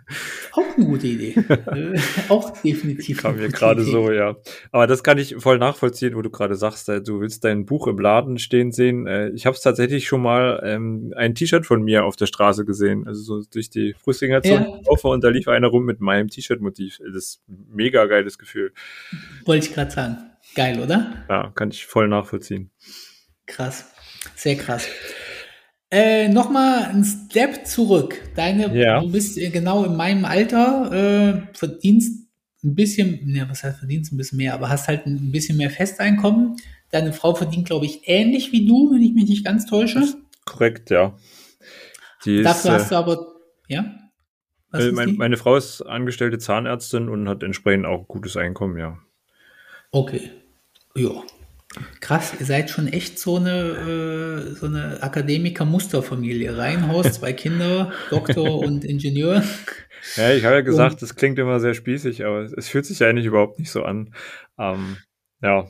Auch eine gute Idee. äh, auch definitiv. Kam mir gerade so, ja. Aber das kann ich voll nachvollziehen, wo du gerade sagst, äh, du willst dein Buch im Laden stehen sehen. Äh, ich habe es tatsächlich schon mal ähm, ein T-Shirt von mir auf der Straße gesehen, also so durch die Fußgängerzone Ja. laufe und da lief einer rum mit meinem T-Shirt-Motiv. Das ist ein mega geiles Gefühl. Wollte ich gerade sagen. Geil, oder? Ja, kann ich voll nachvollziehen. Krass. Sehr krass. Äh, Nochmal ein Step zurück. Deine, Ja. du bist genau in meinem Alter, äh, verdienst ein bisschen, ne, was heißt verdienst ein bisschen mehr, aber hast halt ein bisschen mehr Festeinkommen. Deine Frau verdient, glaube ich, ähnlich wie du, wenn ich mich nicht ganz täusche. Korrekt, ja. Die ist, Dafür hast äh, du aber, ja? Äh, ist mein, meine Frau ist angestellte Zahnärztin und hat entsprechend auch gutes Einkommen, ja. Okay. Ja. Krass, ihr seid schon echt so eine, äh, so eine Akademiker-Musterfamilie. Reihenhaus, zwei Kinder, Doktor und Ingenieur. Ja, ich habe ja gesagt, das klingt immer sehr spießig, aber es, fühlt sich eigentlich überhaupt nicht so an. Ähm, ja.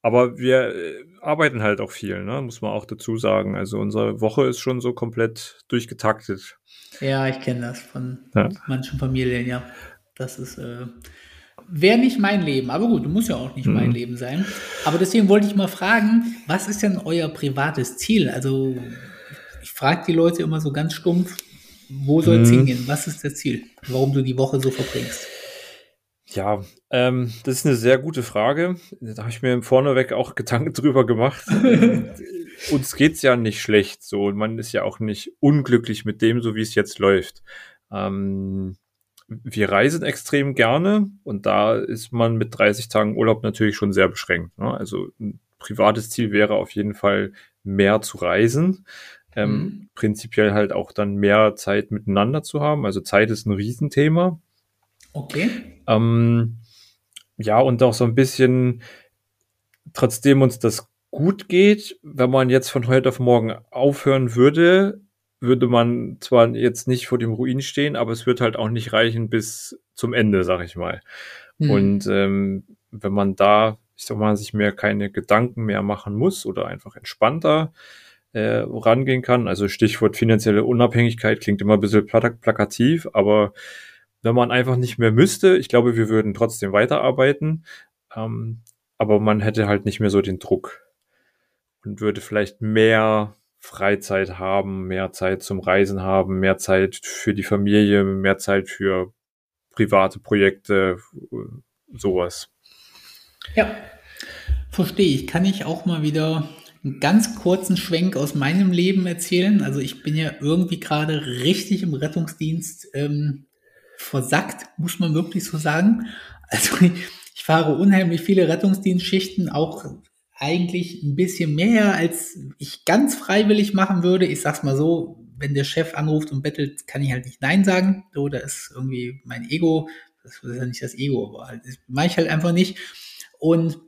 Aber wir äh, arbeiten halt auch viel, ne? muss man auch dazu sagen. Also unsere Woche ist schon so komplett durchgetaktet. Ja, ich kenne das von Ja. manchen Familien, ja. Das ist, äh, wäre nicht mein Leben. Aber gut, muss ja auch nicht mein Mhm. Leben sein. Aber deswegen wollte ich mal fragen, was ist denn euer privates Ziel? Also, ich frage die Leute immer so ganz stumpf, wo soll es Mhm. hingehen? Was ist das Ziel? Warum du die Woche so verbringst? Ja, ähm, das ist eine sehr gute Frage. Da habe ich mir vorneweg auch Gedanken drüber gemacht. Uns geht's ja nicht schlecht so und man ist ja auch nicht unglücklich mit dem, so wie es jetzt läuft. Ähm, wir reisen extrem gerne und da ist man mit 30 Tagen Urlaub natürlich schon sehr beschränkt. Ne? Also ein privates Ziel wäre auf jeden Fall mehr zu reisen. Ähm, Mhm. Prinzipiell halt auch dann mehr Zeit miteinander zu haben. Also Zeit ist ein Riesenthema. Okay. Ähm, ja, und auch so ein bisschen, trotzdem uns das gut geht, wenn man jetzt von heute auf morgen aufhören würde, würde man zwar jetzt nicht vor dem Ruin stehen, aber es wird halt auch nicht reichen bis zum Ende, sag ich mal. Hm. Und ähm, wenn man da, ich sag mal, sich mehr keine Gedanken mehr machen muss oder einfach entspannter äh, rangehen kann, also Stichwort finanzielle Unabhängigkeit klingt immer ein bisschen plak- plakativ, aber wenn man einfach nicht mehr müsste, ich glaube, wir würden trotzdem weiterarbeiten, ähm, aber man hätte halt nicht mehr so den Druck und würde vielleicht mehr Freizeit haben, mehr Zeit zum Reisen haben, mehr Zeit für die Familie, mehr Zeit für private Projekte, sowas. Ja, verstehe ich. Kann ich auch mal wieder einen ganz kurzen Schwenk aus meinem Leben erzählen? Also ich bin ja irgendwie gerade richtig im Rettungsdienst ähm, versackt, muss man wirklich so sagen. Also ich, ich fahre unheimlich viele Rettungsdienstschichten, auch eigentlich ein bisschen mehr, als ich ganz freiwillig machen würde. Ich sag's mal so, wenn der Chef anruft und bettelt, kann ich halt nicht Nein sagen. So, da ist irgendwie mein Ego, das ist ja nicht das Ego, aber halt, das mache ich halt einfach nicht. Und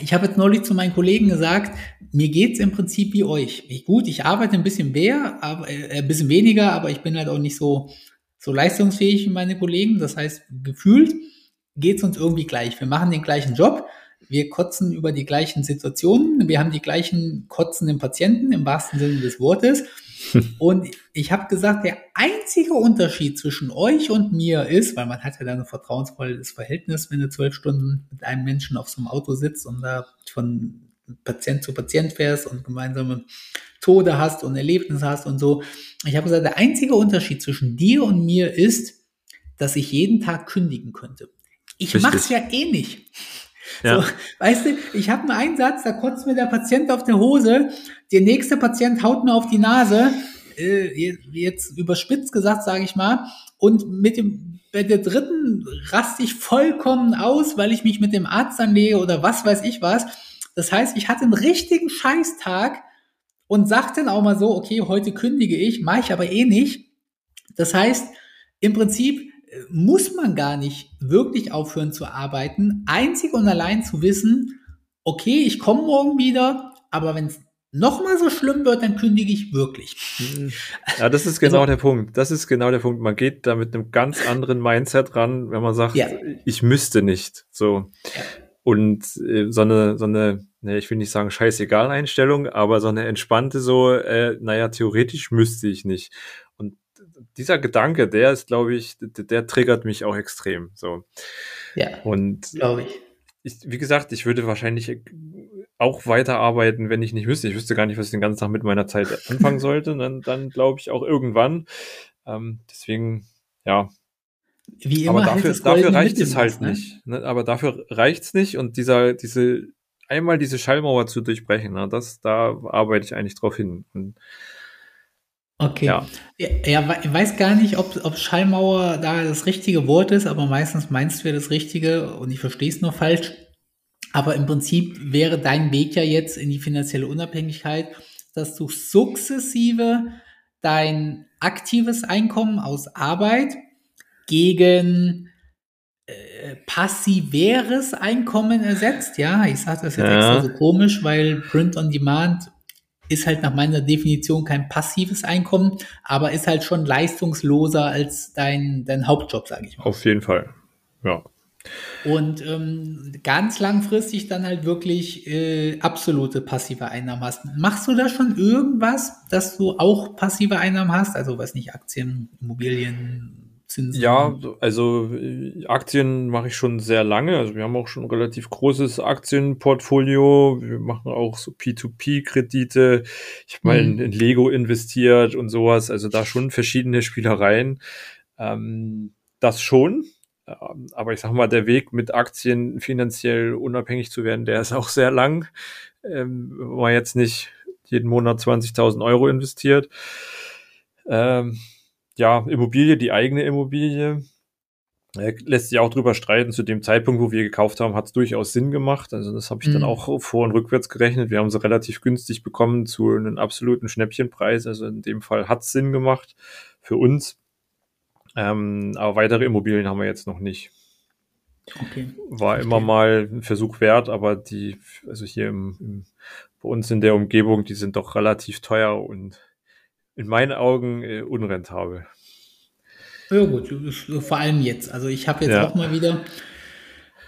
ich habe jetzt neulich zu meinen Kollegen gesagt, mir geht's im Prinzip wie euch. Ich, gut, ich arbeite ein bisschen mehr, aber äh, ein bisschen weniger, aber ich bin halt auch nicht so so leistungsfähig wie meine Kollegen. Das heißt, gefühlt geht's uns irgendwie gleich. Wir machen den gleichen Job, wir kotzen über die gleichen Situationen, wir haben die gleichen kotzenden Patienten im wahrsten Sinne des Wortes. Und ich habe gesagt, der einzige Unterschied zwischen euch und mir ist, weil man hat ja dann ein vertrauensvolles Verhältnis, wenn du zwölf Stunden mit einem Menschen auf so einem Auto sitzt und da von Patient zu Patient fährst und gemeinsame Tode hast und Erlebnisse hast und so. Ich habe gesagt, der einzige Unterschied zwischen dir und mir ist, dass ich jeden Tag kündigen könnte. Ich mache es ja eh nicht. Ja. So, weißt du, ich habe einen Einsatz, da kotzt mir der Patient auf der Hose, der nächste Patient haut mir auf die Nase, äh, jetzt überspitzt gesagt, sage ich mal, und mit dem bei der dritten raste ich vollkommen aus, weil ich mich mit dem Arzt anlege oder was weiß ich was. Das heißt, ich hatte einen richtigen Scheißtag und sagte dann auch mal so, okay, heute kündige ich, mache ich aber eh nicht. Das heißt, im Prinzip muss man gar nicht wirklich aufhören zu arbeiten, einzig und allein zu wissen, okay, ich komme morgen wieder, aber wenn es noch mal so schlimm wird, dann kündige ich wirklich. Ja, das ist genau also, der Punkt. Das ist genau der Punkt. Man geht da mit einem ganz anderen Mindset ran, wenn man sagt, ja. ich müsste nicht. So. Ja. Und äh, so eine, so eine, ne, ich will nicht sagen scheißegal Einstellung, aber so eine entspannte so, äh, naja, theoretisch müsste ich nicht dieser Gedanke, der ist, glaube ich, der, der, triggert mich auch extrem. So. Ja. Und glaube ich. ich. Wie gesagt, ich würde wahrscheinlich auch weiterarbeiten, wenn ich nicht wüsste. Ich wüsste gar nicht, was ich den ganzen Tag mit meiner Zeit anfangen sollte. dann, dann glaube ich auch irgendwann. Ähm, deswegen, ja. Wie immer aber dafür, dafür reicht es halt ne? nicht. Ne? Aber dafür reicht es nicht. Und dieser, diese, einmal diese Schallmauer zu durchbrechen, ne? das, da arbeite ich eigentlich drauf hin. Und Okay. Ja, ja, ich weiß gar nicht, ob, ob Schallmauer da das richtige Wort ist, aber meistens meinst du ja das Richtige und ich verstehe es nur falsch. Aber im Prinzip wäre dein Weg ja jetzt in die finanzielle Unabhängigkeit, dass du sukzessive dein aktives Einkommen aus Arbeit gegen äh, passiveres Einkommen ersetzt. Ja, ich sage das jetzt ja. extra so komisch, weil Print on Demand ist halt nach meiner Definition kein passives Einkommen, aber ist halt schon leistungsloser als dein, dein Hauptjob, sage ich mal. Auf jeden Fall, ja. Und ähm, ganz langfristig dann halt wirklich äh, absolute passive Einnahmen hast. Machst du da schon irgendwas, dass du auch passive Einnahmen hast? Also weiß nicht, Aktien, Immobilien, Zinsen? Ja, also äh, Aktien mache ich schon sehr lange. Also wir haben auch schon ein relativ großes Aktienportfolio. Wir machen auch so P2P-Kredite. Ich habe mal mhm. in, in, Lego investiert und sowas. Also da schon verschiedene Spielereien. Ähm, das schon. Ähm, aber ich sag mal, der Weg mit Aktien finanziell unabhängig zu werden, der ist auch sehr lang. Ähm, man jetzt nicht jeden Monat 20.000 Euro investiert. Ähm, ja, Immobilie, die eigene Immobilie, lässt sich auch drüber streiten. Zu dem Zeitpunkt, wo wir gekauft haben, hat es durchaus Sinn gemacht. Also das habe ich mhm. dann auch vor und rückwärts gerechnet. Wir haben sie relativ günstig bekommen zu einem absoluten Schnäppchenpreis. Also in dem Fall hat es Sinn gemacht für uns. Ähm, aber weitere Immobilien haben wir jetzt noch nicht. Okay. War Verstehe. immer mal ein Versuch wert, aber die, also hier im, im, bei uns in der Umgebung, die sind doch relativ teuer und in meinen Augen äh, unrentabel. Ja gut, vor allem jetzt. Also ich habe jetzt ja. auch mal wieder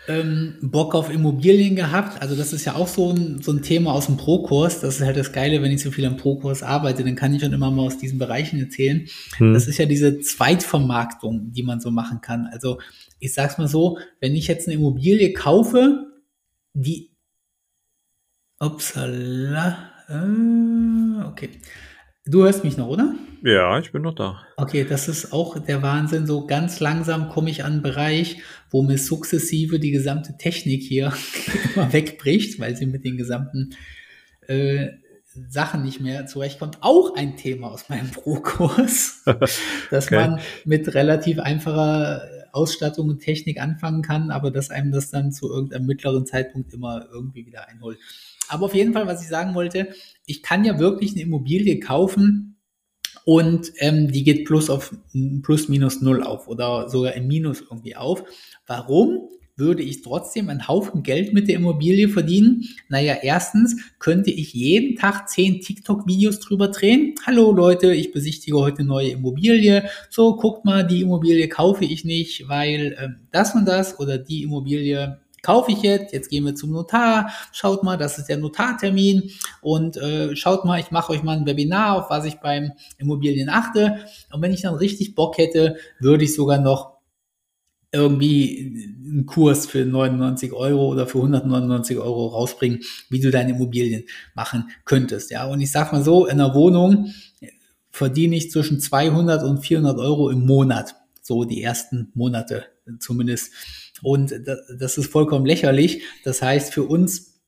ähm, Bock auf Immobilien gehabt. Also das ist ja auch so ein, so ein Thema aus dem Pro-Kurs. Das ist halt das Geile, wenn ich so viel am Pro-Kurs arbeite, dann kann ich schon immer mal aus diesen Bereichen erzählen. Hm. Das ist ja diese Zweitvermarktung, die man so machen kann. Also ich sag's mal so, wenn ich jetzt eine Immobilie kaufe, die Upsala, äh, okay. Du hörst mich noch, oder? Ja, ich bin noch da. Okay, das ist auch der Wahnsinn. So ganz langsam komme ich an einen Bereich, wo mir sukzessive die gesamte Technik hier immer wegbricht, weil sie mit den gesamten äh, Sachen nicht mehr zurechtkommt. Auch ein Thema aus meinem Pro-Kurs, dass okay. man mit relativ einfacher Ausstattung und Technik anfangen kann, aber dass einem das dann zu irgendeinem mittleren Zeitpunkt immer irgendwie wieder einholt. Aber auf jeden Fall, was ich sagen wollte, ich kann ja wirklich eine Immobilie kaufen und ähm, die geht plus auf plus minus null auf oder sogar im Minus irgendwie auf. Warum? würde ich trotzdem einen Haufen Geld mit der Immobilie verdienen? Naja, erstens könnte ich jeden Tag zehn TikTok-Videos drüber drehen. Hallo Leute, ich besichtige heute neue Immobilie. So, guckt mal, die Immobilie kaufe ich nicht, weil ähm, das und das oder die Immobilie kaufe ich jetzt, jetzt gehen wir zum Notar, schaut mal, das ist der Notartermin und äh, schaut mal, ich mache euch mal ein Webinar, auf was ich beim Immobilien achte. Und wenn ich dann richtig Bock hätte, würde ich sogar noch irgendwie einen Kurs für 99 Euro oder für 199 Euro rausbringen, wie du deine Immobilien machen könntest. Ja, und ich sag mal so, in einer Wohnung verdiene ich zwischen 200 und 400 Euro im Monat. So die ersten Monate zumindest. Und das ist vollkommen lächerlich. Das heißt, für uns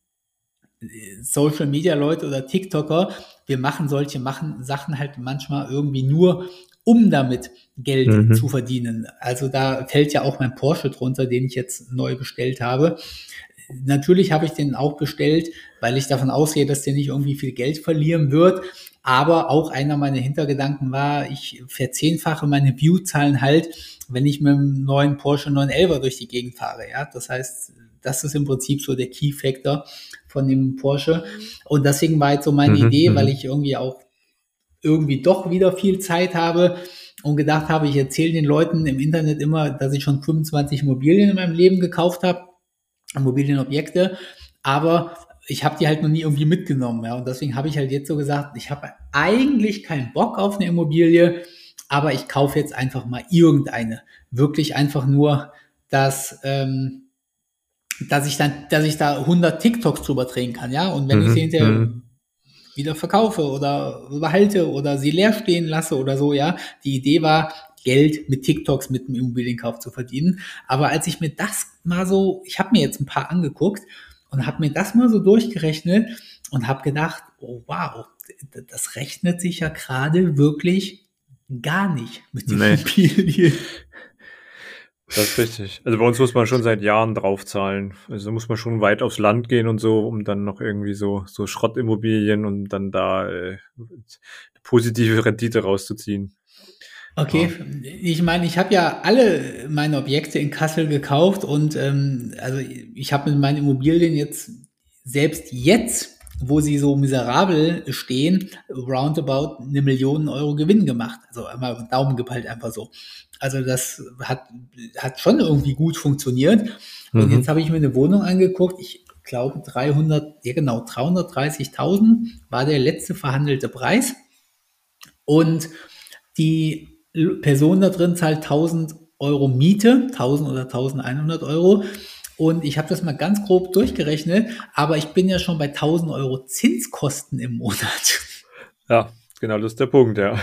Social Media Leute oder TikToker, wir machen solche machen Sachen halt manchmal irgendwie nur, um damit Geld mhm. zu verdienen. Also da fällt ja auch mein Porsche drunter, den ich jetzt neu bestellt habe. Natürlich habe ich den auch bestellt, weil ich davon ausgehe, dass der nicht irgendwie viel Geld verlieren wird. Aber auch einer meiner Hintergedanken war, ich verzehnfache meine Viewzahlen halt, wenn ich mit dem neuen Porsche 911 durch die Gegend fahre. Ja, das heißt, das ist im Prinzip so der Key Factor von dem Porsche. Und deswegen war jetzt so meine mhm, Idee, weil mhm. ich irgendwie auch irgendwie doch wieder viel Zeit habe und gedacht habe, ich erzähle den Leuten im Internet immer, dass ich schon 25 Immobilien in meinem Leben gekauft habe, Immobilienobjekte, aber ich habe die halt noch nie irgendwie mitgenommen, ja, und deswegen habe ich halt jetzt so gesagt, ich habe eigentlich keinen Bock auf eine Immobilie, aber ich kaufe jetzt einfach mal irgendeine, wirklich einfach nur, dass ähm, dass ich dann, dass ich da 100 TikToks drüber drehen kann, ja, und wenn mhm, ich sie hinterher mhm wieder verkaufe oder behalte oder sie leer stehen lasse oder so, ja. Die Idee war, Geld mit TikToks mit dem Immobilienkauf zu verdienen. Aber als ich mir das mal so, ich habe mir jetzt ein paar angeguckt und habe mir das mal so durchgerechnet und habe gedacht, oh wow, das rechnet sich ja gerade wirklich gar nicht mit den nee. Immobilien. Das ist richtig. Also bei uns muss man schon seit Jahren draufzahlen. Also muss man schon weit aufs Land gehen und so, um dann noch irgendwie so, so Schrottimmobilien und dann da äh, positive Rendite rauszuziehen. Okay, ich meine, ich habe ja alle meine Objekte in Kassel gekauft und ähm, also ich habe mit meinen Immobilien jetzt selbst jetzt wo sie so miserabel stehen, roundabout eine Million Euro Gewinn gemacht. Also einmal Daumen gepeilt einfach so. Also das hat, hat schon irgendwie gut funktioniert. Und mhm. jetzt habe ich mir eine Wohnung angeguckt. Ich glaube 300, ja genau, 330.000 war der letzte verhandelte Preis. Und die Person da drin zahlt 1000 Euro Miete, 1000 oder 1100 Euro. Und ich habe das mal ganz grob durchgerechnet, aber ich bin ja schon bei 1000 Euro Zinskosten im Monat. Ja, genau, das ist der Punkt, ja.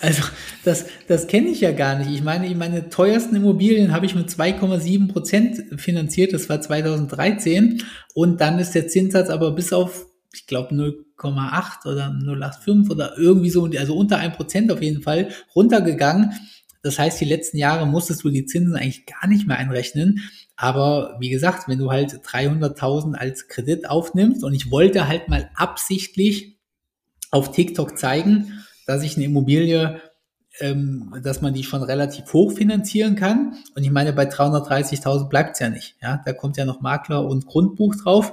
Also das, das kenne ich ja gar nicht. Ich meine, meine teuersten Immobilien habe ich mit 2,7 Prozent finanziert. Das war 2013. Und dann ist der Zinssatz aber bis auf, ich glaube, 0,8 oder 0,85 oder irgendwie so, also unter 1 Prozent auf jeden Fall runtergegangen. Das heißt, die letzten Jahre musstest du die Zinsen eigentlich gar nicht mehr einrechnen. Aber wie gesagt, wenn du halt 300.000 als Kredit aufnimmst und ich wollte halt mal absichtlich auf TikTok zeigen, dass ich eine Immobilie, ähm, dass man die schon relativ hoch finanzieren kann. Und ich meine, bei 330.000 bleibt's ja nicht. Ja, da kommt ja noch Makler und Grundbuch drauf.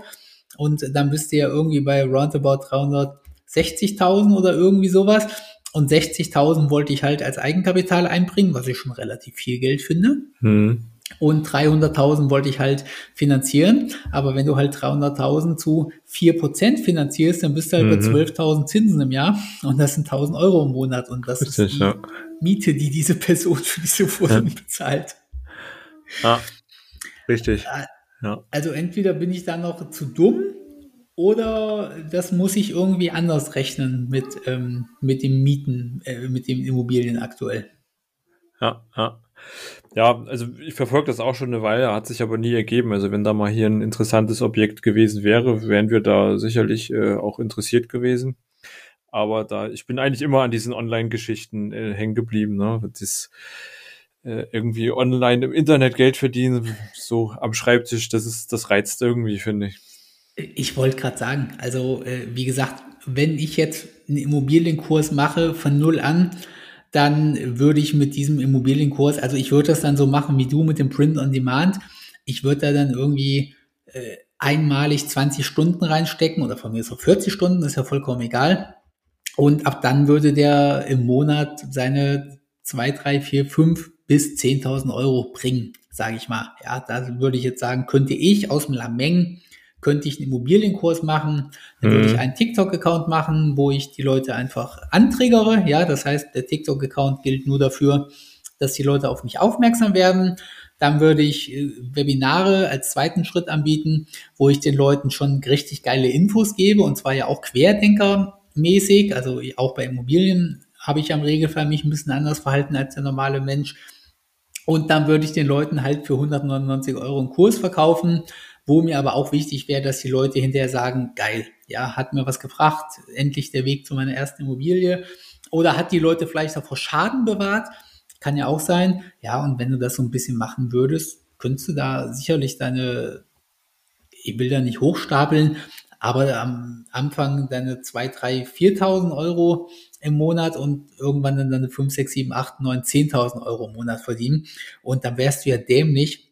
Und dann bist du ja irgendwie bei roundabout 360.000 oder irgendwie sowas. Und 60.000 wollte ich halt als Eigenkapital einbringen, was ich schon relativ viel Geld finde. Hm und 300.000 wollte ich halt finanzieren. Aber wenn du halt 300.000 zu 4% finanzierst, dann bist du halt mhm. bei 12.000 Zinsen im Jahr und das sind 1.000 Euro im Monat und das Richtig, ist die ja. Miete, die diese Person für diese Wohnung ja. bezahlt. Ja, richtig. Ja. Also entweder bin ich da noch zu dumm oder das muss ich irgendwie anders rechnen mit, ähm, mit den Mieten, äh, mit den Immobilien aktuell. Ja, ja. Ja, also ich verfolge das auch schon eine Weile, hat sich aber nie ergeben. Also wenn da mal hier ein interessantes Objekt gewesen wäre, wären wir da sicherlich äh, auch interessiert gewesen. Aber da, ich bin eigentlich immer an diesen Online-Geschichten äh, hängen geblieben. Ne? Das, äh, irgendwie online im Internet Geld verdienen, so am Schreibtisch, das ist, das reizt irgendwie, finde ich. Ich wollte gerade sagen, also äh, wie gesagt, wenn ich jetzt einen Immobilienkurs mache von null an, dann würde ich mit diesem Immobilienkurs, also ich würde das dann so machen wie du mit dem Print on Demand. Ich würde da dann irgendwie äh, einmalig 20 Stunden reinstecken oder von mir so 40 Stunden, ist ja vollkommen egal. Und ab dann würde der im Monat seine zwei, drei, vier, fünf bis 10.000 Euro bringen, sage ich mal. Ja, da würde ich jetzt sagen, könnte ich aus dem Lameng könnte ich einen Immobilienkurs machen, dann mhm. würde ich einen TikTok-Account machen, wo ich die Leute einfach anträgere. Ja, das heißt, der TikTok-Account gilt nur dafür, dass die Leute auf mich aufmerksam werden. Dann würde ich äh, Webinare als zweiten Schritt anbieten, wo ich den Leuten schon richtig geile Infos gebe und zwar ja auch Querdenker-mäßig. Also auch bei Immobilien habe ich ja im Regelfall mich ein bisschen anders verhalten als der normale Mensch. Und dann würde ich den Leuten halt für 199 Euro einen Kurs verkaufen, wo mir aber auch wichtig wäre, dass die Leute hinterher sagen, geil, ja, hat mir was gebracht, endlich der Weg zu meiner ersten Immobilie. Oder hat die Leute vielleicht auch vor Schaden bewahrt, kann ja auch sein. Ja, und wenn du das so ein bisschen machen würdest, könntest du da sicherlich deine, da nicht hochstapeln, aber am Anfang deine 2, 3, 4.000 Euro im Monat und irgendwann dann deine 5, 6, 7, 8, 9, 10.000 Euro im Monat verdienen. Und dann wärst du ja dämlich,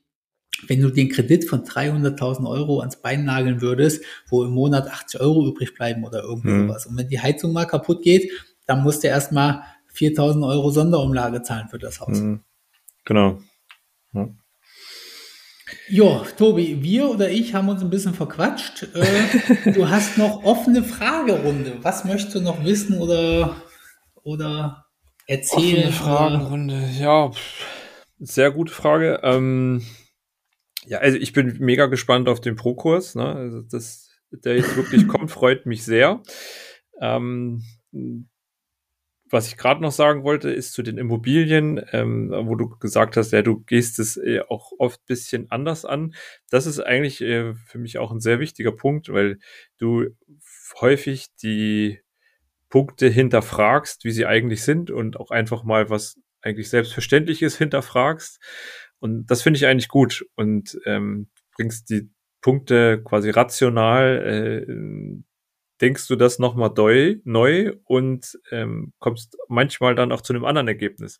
wenn du den Kredit von 300.000 Euro ans Bein nageln würdest, wo im Monat 80 Euro übrig bleiben oder irgendwie mhm. sowas. Und wenn die Heizung mal kaputt geht, dann musst du erstmal 4000 Euro Sonderumlage zahlen für das Haus. Mhm. Genau. Ja. Jo, Tobi, wir oder ich haben uns ein bisschen verquatscht. Äh, du hast noch offene Fragerunde. Was möchtest du noch wissen oder, oder erzählen? Offene Fragerunde, ja, sehr gute Frage. Ähm, ja, also ich bin mega gespannt auf den Pro-Kurs. Ne? Also das, der jetzt wirklich kommt, freut mich sehr. Ähm, was ich gerade noch sagen wollte, ist zu den Immobilien, ähm, wo du gesagt hast, ja, du gehst es äh, auch oft bisschen anders an. Das ist eigentlich äh, für mich auch ein sehr wichtiger Punkt, weil du häufig die Punkte hinterfragst, wie sie eigentlich sind und auch einfach mal was eigentlich selbstverständliches hinterfragst. Und das finde ich eigentlich gut und ähm, bringst die Punkte quasi rational äh, denkst du das nochmal neu und ähm, kommst manchmal dann auch zu einem anderen Ergebnis.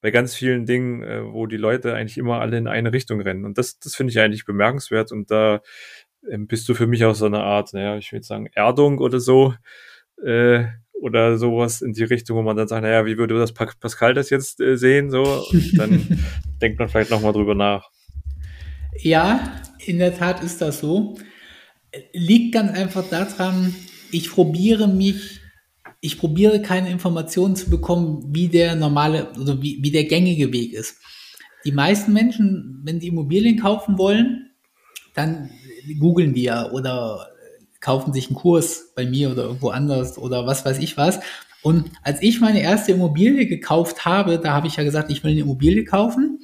Bei ganz vielen Dingen, äh, wo die Leute eigentlich immer alle in eine Richtung rennen. Und das, das finde ich eigentlich bemerkenswert. Und da ähm, bist du für mich auch so eine Art, naja, ich würde sagen, Erdung oder so. Äh, oder sowas in die Richtung, wo man dann sagt, naja, wie würde das Pascal das jetzt äh, sehen? So, und dann denkt man vielleicht nochmal drüber nach. Ja, in der Tat ist das so. Liegt ganz einfach daran, ich probiere mich, ich probiere keine Informationen zu bekommen, wie der normale oder wie, wie der gängige Weg ist. Die meisten Menschen, wenn die Immobilien kaufen wollen, dann googeln die ja oder kaufen sich einen Kurs bei mir oder irgendwo anders oder was weiß ich was. Und als ich meine erste Immobilie gekauft habe, da habe ich ja gesagt, ich will eine Immobilie kaufen.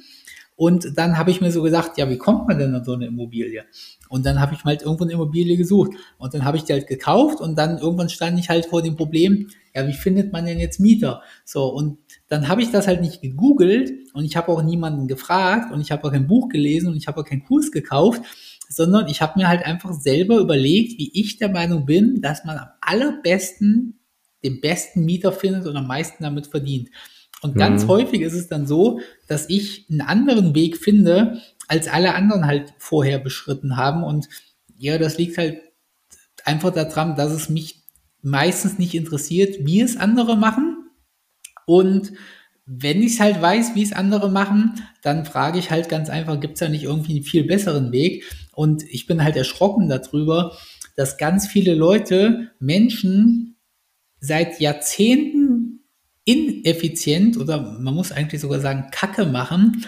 Und dann habe ich mir so gesagt, ja, wie kommt man denn an so eine Immobilie? Und dann habe ich mal halt irgendwo eine Immobilie gesucht. Und dann habe ich die halt gekauft und dann irgendwann stand ich halt vor dem Problem, ja, wie findet man denn jetzt Mieter? So, und dann habe ich das halt nicht gegoogelt und ich habe auch niemanden gefragt und ich habe auch kein Buch gelesen und ich habe auch keinen Kurs gekauft, sondern ich habe mir halt einfach selber überlegt, wie ich der Meinung bin, dass man am allerbesten den besten Mieter findet und am meisten damit verdient. Und ganz mhm. häufig ist es dann so, dass ich einen anderen Weg finde, als alle anderen halt vorher beschritten haben. Und ja, das liegt halt einfach daran, dass es mich meistens nicht interessiert, wie es andere machen. Und wenn ich es halt weiß, wie es andere machen, dann frage ich halt ganz einfach, gibt es da nicht irgendwie einen viel besseren Weg? Und ich bin halt erschrocken darüber, dass ganz viele Leute, Menschen seit Jahrzehnten ineffizient oder man muss eigentlich sogar sagen, Kacke machen.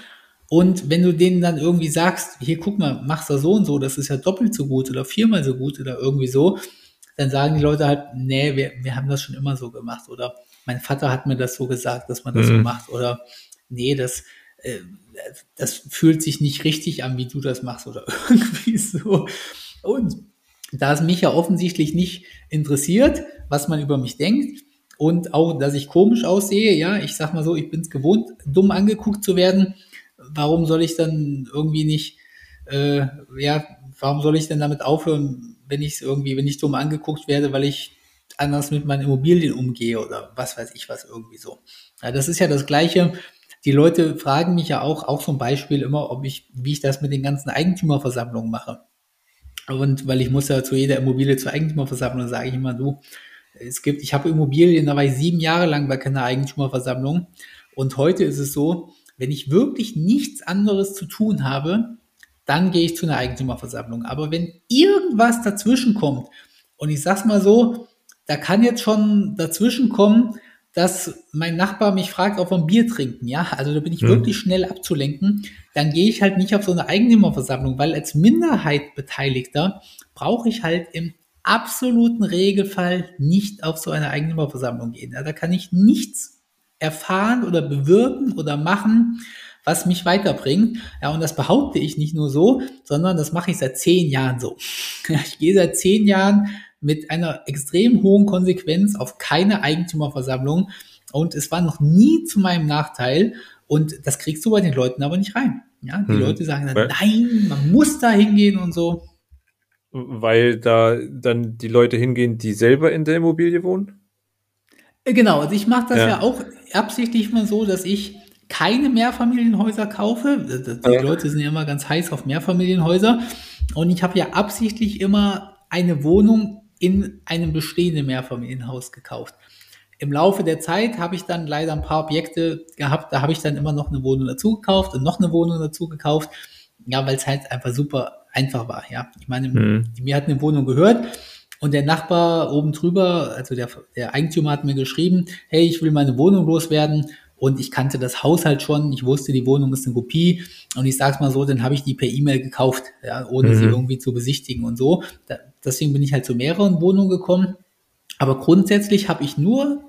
Und wenn du denen dann irgendwie sagst, hier guck mal, machst du so und so, das ist ja doppelt so gut oder viermal so gut oder irgendwie so, dann sagen die Leute halt, nee, wir, wir haben das schon immer so gemacht oder mein Vater hat mir das so gesagt, dass man das mhm. so macht oder nee, das, äh, das fühlt sich nicht richtig an, wie du das machst oder irgendwie so. Und da es mich ja offensichtlich nicht interessiert, was man über mich denkt, und auch, dass ich komisch aussehe, ja, ich sag mal so, ich bin es gewohnt, dumm angeguckt zu werden. Warum soll ich dann irgendwie nicht, äh, ja, warum soll ich denn damit aufhören, wenn ich irgendwie, wenn ich dumm angeguckt werde, weil ich anders mit meinen Immobilien umgehe oder was weiß ich was irgendwie so. Ja, das ist ja das Gleiche, die Leute fragen mich ja auch, auch zum Beispiel immer, ob ich, wie ich das mit den ganzen Eigentümerversammlungen mache. Und weil ich muss ja zu jeder Immobilie zur Eigentümerversammlung, sage ich immer, du, es gibt, ich habe Immobilien, da war ich sieben Jahre lang bei keiner Eigentümerversammlung. Und heute ist es so, wenn ich wirklich nichts anderes zu tun habe, dann gehe ich zu einer Eigentümerversammlung. Aber wenn irgendwas dazwischen kommt, und ich sag's mal so, da kann jetzt schon dazwischen kommen, dass mein Nachbar mich fragt, ob wir ein Bier trinken, ja, also da bin ich mhm. wirklich schnell abzulenken, dann gehe ich halt nicht auf so eine Eigentümerversammlung, weil als Minderheit Beteiligter brauche ich halt im absoluten Regelfall nicht auf so eine Eigentümerversammlung gehen. Ja, da kann ich nichts erfahren oder bewirken oder machen, was mich weiterbringt. Ja, und das behaupte ich nicht nur so, sondern das mache ich seit zehn Jahren so. Ich gehe seit zehn Jahren mit einer extrem hohen Konsequenz auf keine Eigentümerversammlung und es war noch nie zu meinem Nachteil und das kriegst du bei den Leuten aber nicht rein. Ja, die hm. Leute sagen dann, nein, man muss da hingehen und so. Weil da dann die Leute hingehen, die selber in der Immobilie wohnen? Äh, genau, also ich mache das ja. ja. auch absichtlich mal so, dass ich keine Mehrfamilienhäuser kaufe. Die ja. Leute sind ja immer ganz heiß auf Mehrfamilienhäuser. Und ich habe ja absichtlich immer eine Wohnung in einem bestehenden Mehrfamilienhaus gekauft. Im Laufe der Zeit habe ich dann leider ein paar Objekte gehabt, da habe ich dann immer noch eine Wohnung dazu gekauft und noch eine Wohnung dazu gekauft. Ja, weil es halt einfach super einfach war. Ja, ich meine, mhm. mir hat eine Wohnung gehört und der Nachbar oben drüber, also der, der Eigentümer hat mir geschrieben, hey, ich will meine Wohnung loswerden und ich kannte das Haus halt schon, ich wusste, die Wohnung ist eine Kopie und ich sag's mal so, dann habe ich die per E-Mail gekauft, ja, ohne mhm. sie irgendwie zu besichtigen und so. Da, deswegen bin ich halt zu mehreren Wohnungen gekommen. Aber grundsätzlich habe ich nur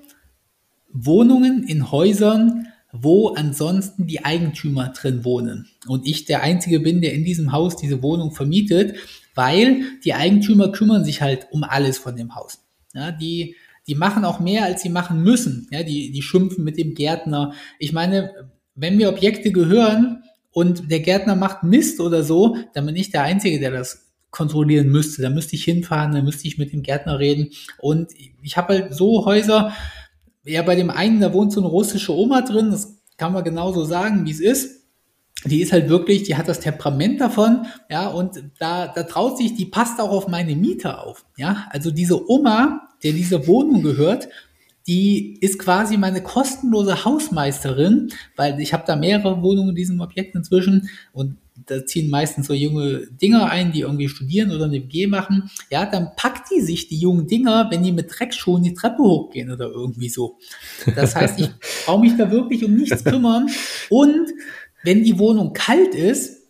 Wohnungen in Häusern, wo ansonsten die Eigentümer drin wohnen. Und ich der Einzige bin, der in diesem Haus diese Wohnung vermietet, weil die Eigentümer kümmern sich halt um alles von dem Haus. Ja, die die machen auch mehr, als sie machen müssen. Ja, die, die schimpfen mit dem Gärtner. Ich meine, wenn mir Objekte gehören und der Gärtner macht Mist oder so, dann bin ich der Einzige, der das kontrollieren müsste. Da müsste ich hinfahren, da müsste ich mit dem Gärtner reden. Und ich habe halt so Häuser, ja, bei dem einen, da wohnt so eine russische Oma drin, das kann man genauso sagen, wie es ist die ist halt wirklich, die hat das Temperament davon, ja, und da, da traut sich, die passt auch auf meine Mieter auf, ja. Also diese Oma, der diese Wohnung gehört, die ist quasi meine kostenlose Hausmeisterin, weil ich habe da mehrere Wohnungen in diesem Objekt inzwischen und da ziehen meistens so junge Dinger ein, die irgendwie studieren oder eine WG machen. Ja, dann packt die sich die jungen Dinger, wenn die mit Dreckschuhen die Treppe hochgehen oder irgendwie so. Das heißt, ich brauche mich da wirklich um nichts kümmern und wenn die Wohnung kalt ist,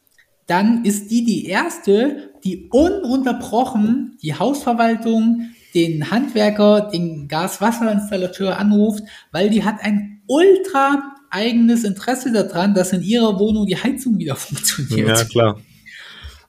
dann ist die die erste, die ununterbrochen die Hausverwaltung, den Handwerker, den Gas-Wasser-Installateur anruft, weil die hat ein ultra eigenes Interesse daran, dass in ihrer Wohnung die Heizung wieder funktioniert. Ja, klar.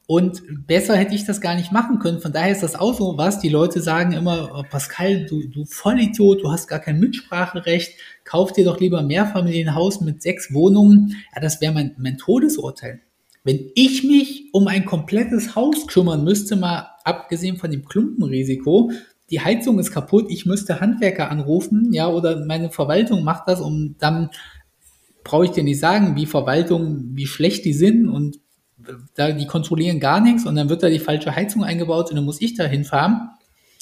Und besser hätte ich das gar nicht machen können. Von daher ist das auch so was. Die Leute sagen immer, oh Pascal, du, du Vollidiot, du hast gar kein Mitspracherecht. Kauf dir doch lieber ein Mehrfamilienhaus mit sechs Wohnungen. Ja, das wäre mein, mein Todesurteil. Wenn ich mich um ein komplettes Haus kümmern müsste, mal abgesehen von dem Klumpenrisiko, die Heizung ist kaputt, ich müsste Handwerker anrufen, ja, oder meine Verwaltung macht das, um dann brauche ich dir nicht sagen, wie Verwaltung, wie schlecht die sind und da, die kontrollieren gar nichts und dann wird da die falsche Heizung eingebaut und dann muss ich da hinfahren.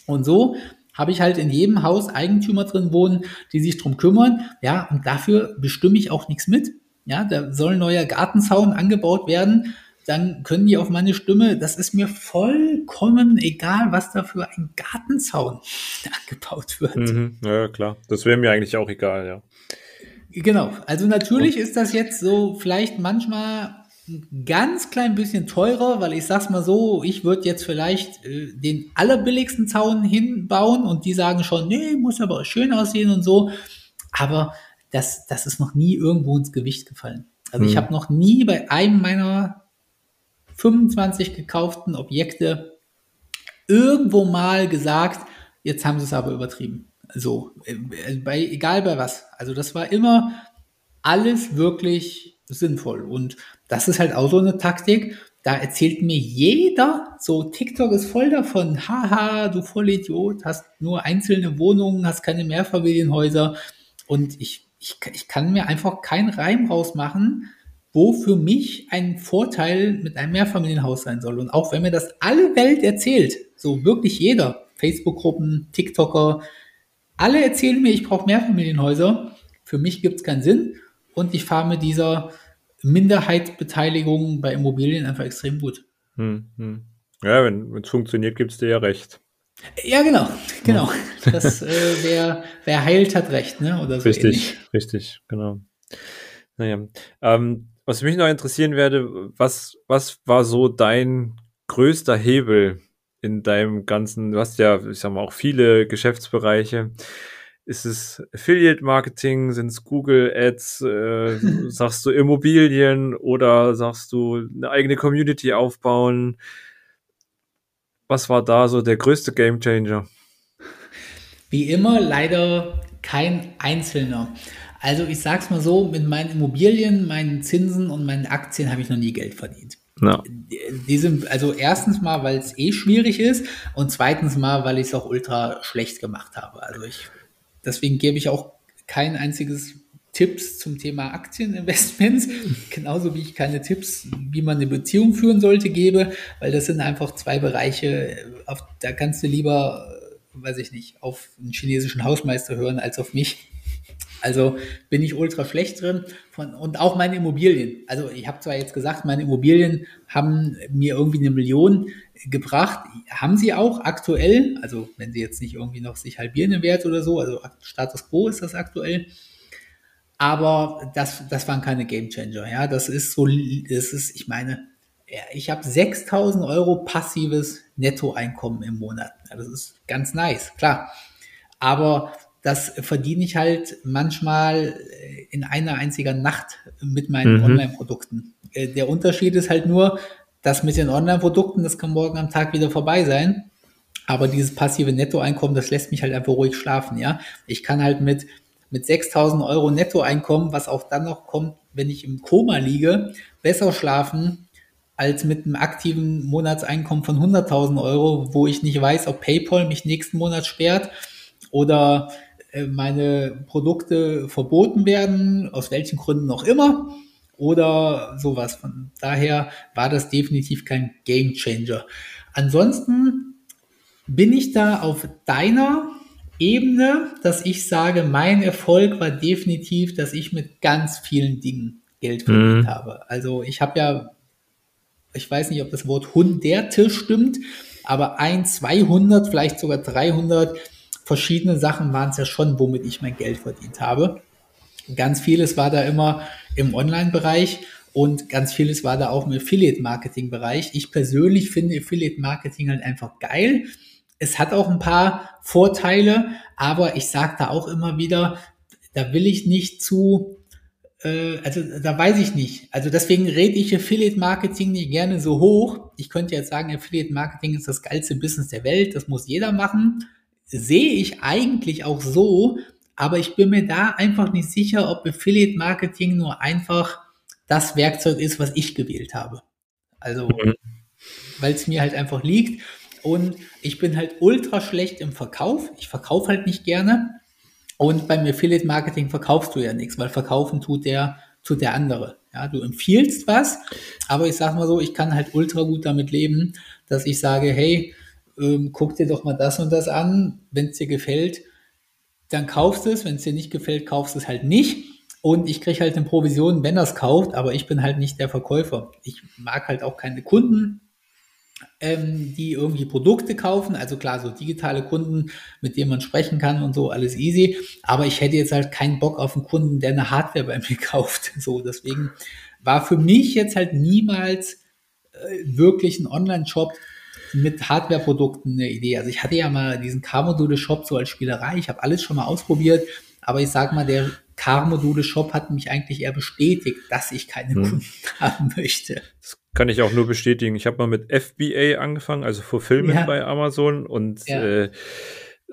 Und so habe ich halt in jedem Haus Eigentümer drin wohnen, die sich drum kümmern. Ja, und dafür bestimme ich auch nichts mit. Ja, da soll ein neuer Gartenzaun angebaut werden. Dann können die auf meine Stimme, das ist mir vollkommen egal, was da für ein Gartenzaun angebaut wird. Mhm, ja, klar. Das wäre mir eigentlich auch egal, ja. Genau. Also natürlich ist das jetzt so vielleicht manchmal ein ganz klein bisschen teurer, weil ich sag's mal so, ich würde jetzt vielleicht äh, den allerbilligsten Zaun hinbauen und die sagen schon, nee, muss aber schön aussehen und so. Aber das, das ist noch nie irgendwo ins Gewicht gefallen. Also hm. ich habe noch nie bei einem meiner 25 gekauften Objekte irgendwo mal gesagt, jetzt haben sie es aber übertrieben. So, äh, bei, egal bei was. Also das war immer alles wirklich sinnvoll. Und das ist halt auch so eine Taktik. Da erzählt mir jeder, so TikTok ist voll davon, haha, du Vollidiot, hast nur einzelne Wohnungen, hast keine Mehrfamilienhäuser. Und ich ich, ich kann mir einfach keinen Reim rausmachen, wo für mich ein Vorteil mit einem Mehrfamilienhaus sein soll. Und auch wenn mir das alle Welt erzählt, so wirklich jeder, Facebook-Gruppen, TikToker, alle erzählen mir, ich brauche Mehrfamilienhäuser. Für mich gibt es keinen Sinn und ich fahre mit dieser Minderheitsbeteiligung bei Immobilien einfach extrem gut. Hm, hm. Ja, wenn es funktioniert, gibt es dir ja recht. Ja, genau, genau. Das, äh, wer, wer heilt, hat recht, ne? Oder so richtig, ähnlich. richtig, genau. Naja. Ähm, was mich noch interessieren werde, was, was war so dein größter Hebel in deinem ganzen, du hast ja, ich sag mal, auch viele Geschäftsbereiche. Ist es Affiliate Marketing? Sind es Google Ads? Äh, sagst du Immobilien oder sagst du eine eigene Community aufbauen? Was war da so der größte Game Changer? Wie immer leider kein einzelner. Also ich sag's mal so, mit meinen Immobilien, meinen Zinsen und meinen Aktien habe ich noch nie Geld verdient. Ja. Die sind, also erstens mal, weil es eh schwierig ist und zweitens mal, weil ich es auch ultra schlecht gemacht habe. Also ich, deswegen gebe ich auch kein einziges Tipps zum Thema Aktieninvestments, genauso wie ich keine Tipps, wie man eine Beziehung führen sollte, gebe, weil das sind einfach zwei Bereiche, auf, da kannst du lieber, weiß ich nicht, auf einen chinesischen Hausmeister hören als auf mich. Also bin ich ultra schlecht drin von, und auch meine Immobilien. Also ich habe zwar jetzt gesagt, meine Immobilien haben mir irgendwie eine Million gebracht, haben sie auch aktuell, also wenn sie jetzt nicht irgendwie noch sich halbieren im Wert oder so, also Status Quo ist das aktuell, aber das, das waren keine Game Changer. Ja, das ist so, das ist, ich meine, ich habe 6000 Euro passives Nettoeinkommen im Monat. Das ist ganz nice, klar. Aber das verdiene ich halt manchmal in einer einzigen Nacht mit meinen mhm. Online-Produkten. Äh, der Unterschied ist halt nur, dass mit den Online-Produkten, das kann morgen am Tag wieder vorbei sein. Aber dieses passive Nettoeinkommen, das lässt mich halt einfach ruhig schlafen, ja. Ich kann halt mit mit 6000 Euro Nettoeinkommen, was auch dann noch kommt, wenn ich im Koma liege, besser schlafen als mit einem aktiven Monatseinkommen von 100.000 Euro, wo ich nicht weiß, ob PayPal mich nächsten Monat sperrt oder äh, meine Produkte verboten werden, aus welchen Gründen auch immer oder sowas. Von daher war das definitiv kein Game Changer. Ansonsten bin ich da auf deiner Ebene, dass ich sage, mein Erfolg war definitiv, dass ich mit ganz vielen Dingen Geld verdient mhm. habe. Also ich habe ja, ich weiß nicht, ob das Wort Hunderte stimmt, aber ein, 200, vielleicht sogar 300 verschiedene Sachen waren es ja schon, womit ich mein Geld verdient habe. Ganz vieles war da immer im Online-Bereich und ganz vieles war da auch im Affiliate-Marketing-Bereich. Ich persönlich finde Affiliate-Marketing halt einfach geil es hat auch ein paar Vorteile, aber ich sage da auch immer wieder, da will ich nicht zu, äh, also da weiß ich nicht. Also deswegen rede ich Affiliate Marketing nicht gerne so hoch. Ich könnte jetzt sagen, Affiliate Marketing ist das geilste Business der Welt, das muss jeder machen. Sehe ich eigentlich auch so, aber ich bin mir da einfach nicht sicher, ob Affiliate Marketing nur einfach das Werkzeug ist, was ich gewählt habe. Also, mhm. weil es mir halt einfach liegt. Und ich bin halt ultra schlecht im Verkauf. Ich verkaufe halt nicht gerne. Und beim Affiliate Marketing verkaufst du ja nichts, weil verkaufen tut der, tut der andere. Ja, du empfiehlst was, aber ich sag mal so, ich kann halt ultra gut damit leben, dass ich sage, hey, ähm, guck dir doch mal das und das an. Wenn es dir gefällt, dann kaufst es. Wenn es dir nicht gefällt, kaufst es halt nicht. Und ich kriege halt eine Provision, wenn es kauft, aber ich bin halt nicht der Verkäufer. Ich mag halt auch keine Kunden ähm, die irgendwie Produkte kaufen. Also klar, so digitale Kunden, mit denen man sprechen kann und so, alles easy. Aber ich hätte jetzt halt keinen Bock auf einen Kunden, der eine Hardware bei mir kauft. So, deswegen war für mich jetzt halt niemals äh, wirklich ein Online-Shop mit Hardware-Produkten eine Idee. Also ich hatte ja mal diesen Car-Module-Shop so als Spielerei. Ich habe alles schon mal ausprobiert. Aber ich sag mal, der Car-Module-Shop hat mich eigentlich eher bestätigt, dass ich keine hm. Kunden haben möchte. Das kann ich auch nur bestätigen. Ich habe mal mit FBA angefangen, also Fulfillment ja. bei Amazon und ja. äh,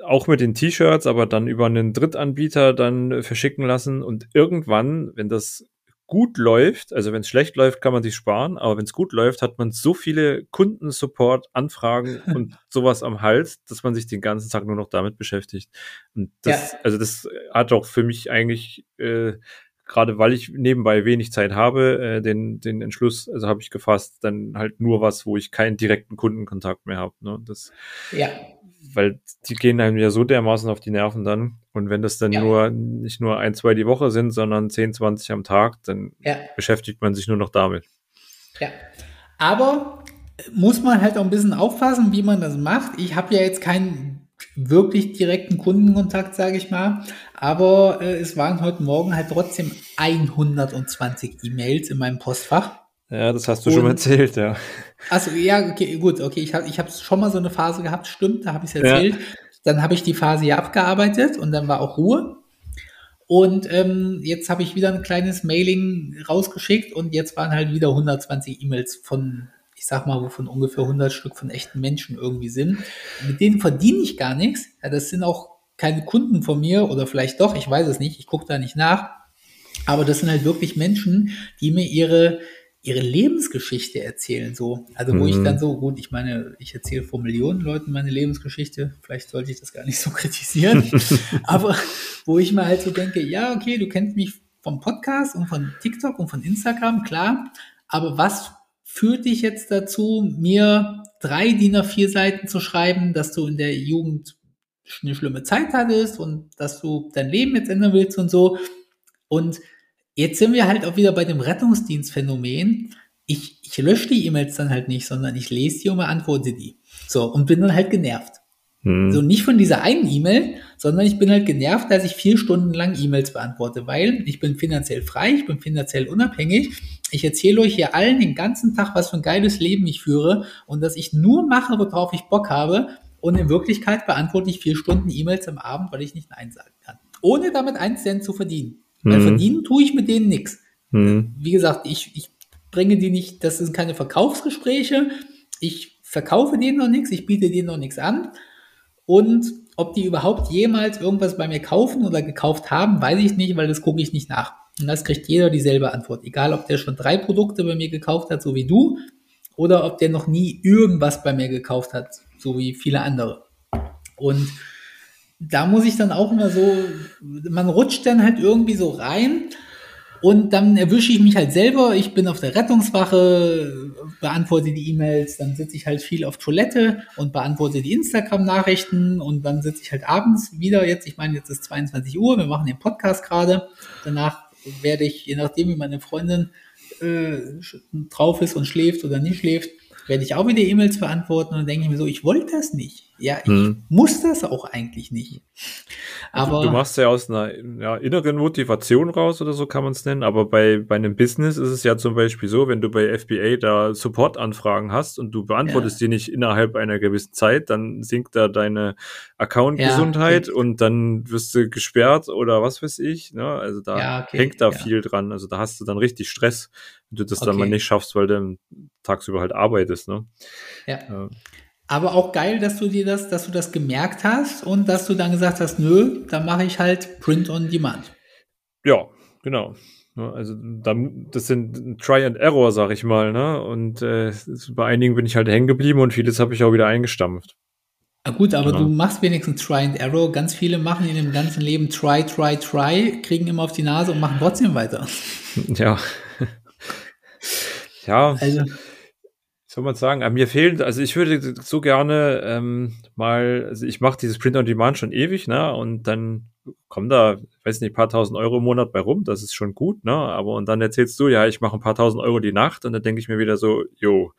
auch mit den T-Shirts, aber dann über einen Drittanbieter dann verschicken lassen und irgendwann, wenn das gut läuft, also wenn es schlecht läuft, kann man sich sparen, aber wenn es gut läuft, hat man so viele Kundensupport, Anfragen und sowas am Hals, dass man sich den ganzen Tag nur noch damit beschäftigt. Und das, ja. also das hat auch für mich eigentlich äh, gerade weil ich nebenbei wenig Zeit habe, äh, den, den Entschluss, also habe ich gefasst, dann halt nur was, wo ich keinen direkten Kundenkontakt mehr habe. Ne? Das, ja. Weil die gehen einem ja so dermaßen auf die Nerven dann. Und wenn das dann ja. nur nicht nur ein, zwei die Woche sind, sondern 10, 20 am Tag, dann ja. beschäftigt man sich nur noch damit. Ja. Aber muss man halt auch ein bisschen aufpassen, wie man das macht. Ich habe ja jetzt keinen wirklich direkten Kundenkontakt, sage ich mal. Aber äh, es waren heute Morgen halt trotzdem 120 E-Mails in meinem Postfach. Ja, das hast du Und, schon erzählt, ja. Also ja, okay, gut, okay. Ich habe ich hab schon mal so eine Phase gehabt, stimmt, da habe ich es erzählt. Ja. Dann habe ich die Phase ja abgearbeitet und dann war auch Ruhe. Und ähm, jetzt habe ich wieder ein kleines Mailing rausgeschickt und jetzt waren halt wieder 120 E-Mails von ich sag mal, wovon ungefähr 100 Stück von echten Menschen irgendwie sind. Mit denen verdiene ich gar nichts. Ja, das sind auch keine Kunden von mir oder vielleicht doch, ich weiß es nicht, ich gucke da nicht nach. Aber das sind halt wirklich Menschen, die mir ihre, ihre Lebensgeschichte erzählen. So. Also wo mhm. ich dann so, gut, ich meine, ich erzähle vor Millionen Leuten meine Lebensgeschichte, vielleicht sollte ich das gar nicht so kritisieren, aber wo ich mir halt so denke, ja, okay, du kennst mich vom Podcast und von TikTok und von Instagram, klar, aber was führt dich jetzt dazu, mir drei DIN A4 Seiten zu schreiben, dass du in der Jugend eine schlimme Zeit hattest und dass du dein Leben jetzt ändern willst und so. Und jetzt sind wir halt auch wieder bei dem Rettungsdienstphänomen. Ich, ich lösche die E-Mails dann halt nicht, sondern ich lese die und beantworte die. So, und bin dann halt genervt. Hm. So nicht von dieser einen E-Mail, sondern ich bin halt genervt, dass ich vier Stunden lang E-Mails beantworte, weil ich bin finanziell frei, ich bin finanziell unabhängig. Ich erzähle euch hier allen den ganzen Tag, was für ein geiles Leben ich führe und dass ich nur mache, worauf ich Bock habe. Und in Wirklichkeit beantworte ich vier Stunden E-Mails am Abend, weil ich nicht Nein sagen kann. Ohne damit einen Cent zu verdienen. Weil verdienen tue ich mit denen nichts. Hm. Wie gesagt, ich, ich bringe die nicht, das sind keine Verkaufsgespräche. Ich verkaufe denen noch nichts, ich biete denen noch nichts an. Und ob die überhaupt jemals irgendwas bei mir kaufen oder gekauft haben, weiß ich nicht, weil das gucke ich nicht nach. Und das kriegt jeder dieselbe Antwort. Egal, ob der schon drei Produkte bei mir gekauft hat, so wie du, oder ob der noch nie irgendwas bei mir gekauft hat, so wie viele andere. Und da muss ich dann auch immer so, man rutscht dann halt irgendwie so rein und dann erwische ich mich halt selber. Ich bin auf der Rettungswache, beantworte die E-Mails, dann sitze ich halt viel auf Toilette und beantworte die Instagram-Nachrichten und dann sitze ich halt abends wieder. Jetzt, ich meine, jetzt ist 22 Uhr, wir machen den Podcast gerade. Danach werde ich, je nachdem, wie meine Freundin äh, drauf ist und schläft oder nicht schläft, werde ich auch wieder E-Mails beantworten und denke ich mir so, ich wollte das nicht. Ja, ich hm. muss das auch eigentlich nicht. Aber du machst ja aus einer ja, inneren Motivation raus oder so kann man es nennen, aber bei, bei einem Business ist es ja zum Beispiel so, wenn du bei FBA da Support-Anfragen hast und du beantwortest ja. die nicht innerhalb einer gewissen Zeit, dann sinkt da deine Account-Gesundheit ja, und dann wirst du gesperrt oder was weiß ich. Ne? Also da hängt da viel dran. Also da hast du dann richtig Stress, wenn du das okay. dann mal nicht schaffst, weil du tagsüber halt arbeitest. Ne? Ja. Aber auch geil, dass du dir das, dass du das gemerkt hast und dass du dann gesagt hast, nö, dann mache ich halt Print on Demand. Ja, genau. Also das sind Try and Error, sag ich mal, ne? Und äh, bei einigen bin ich halt hängen geblieben und vieles habe ich auch wieder eingestampft. Na gut, aber ja. du machst wenigstens Try and Error. Ganz viele machen in dem ganzen Leben Try, Try, Try, kriegen immer auf die Nase und machen trotzdem weiter. Ja. ja. Also soll man sagen, aber mir fehlen, also ich würde so gerne ähm, mal, also ich mache dieses Print on Demand schon ewig, ne? Und dann kommen da, weiß nicht, ein paar tausend Euro im Monat bei rum, das ist schon gut, ne? Aber und dann erzählst du, ja, ich mache ein paar tausend Euro die Nacht und dann denke ich mir wieder so, jo,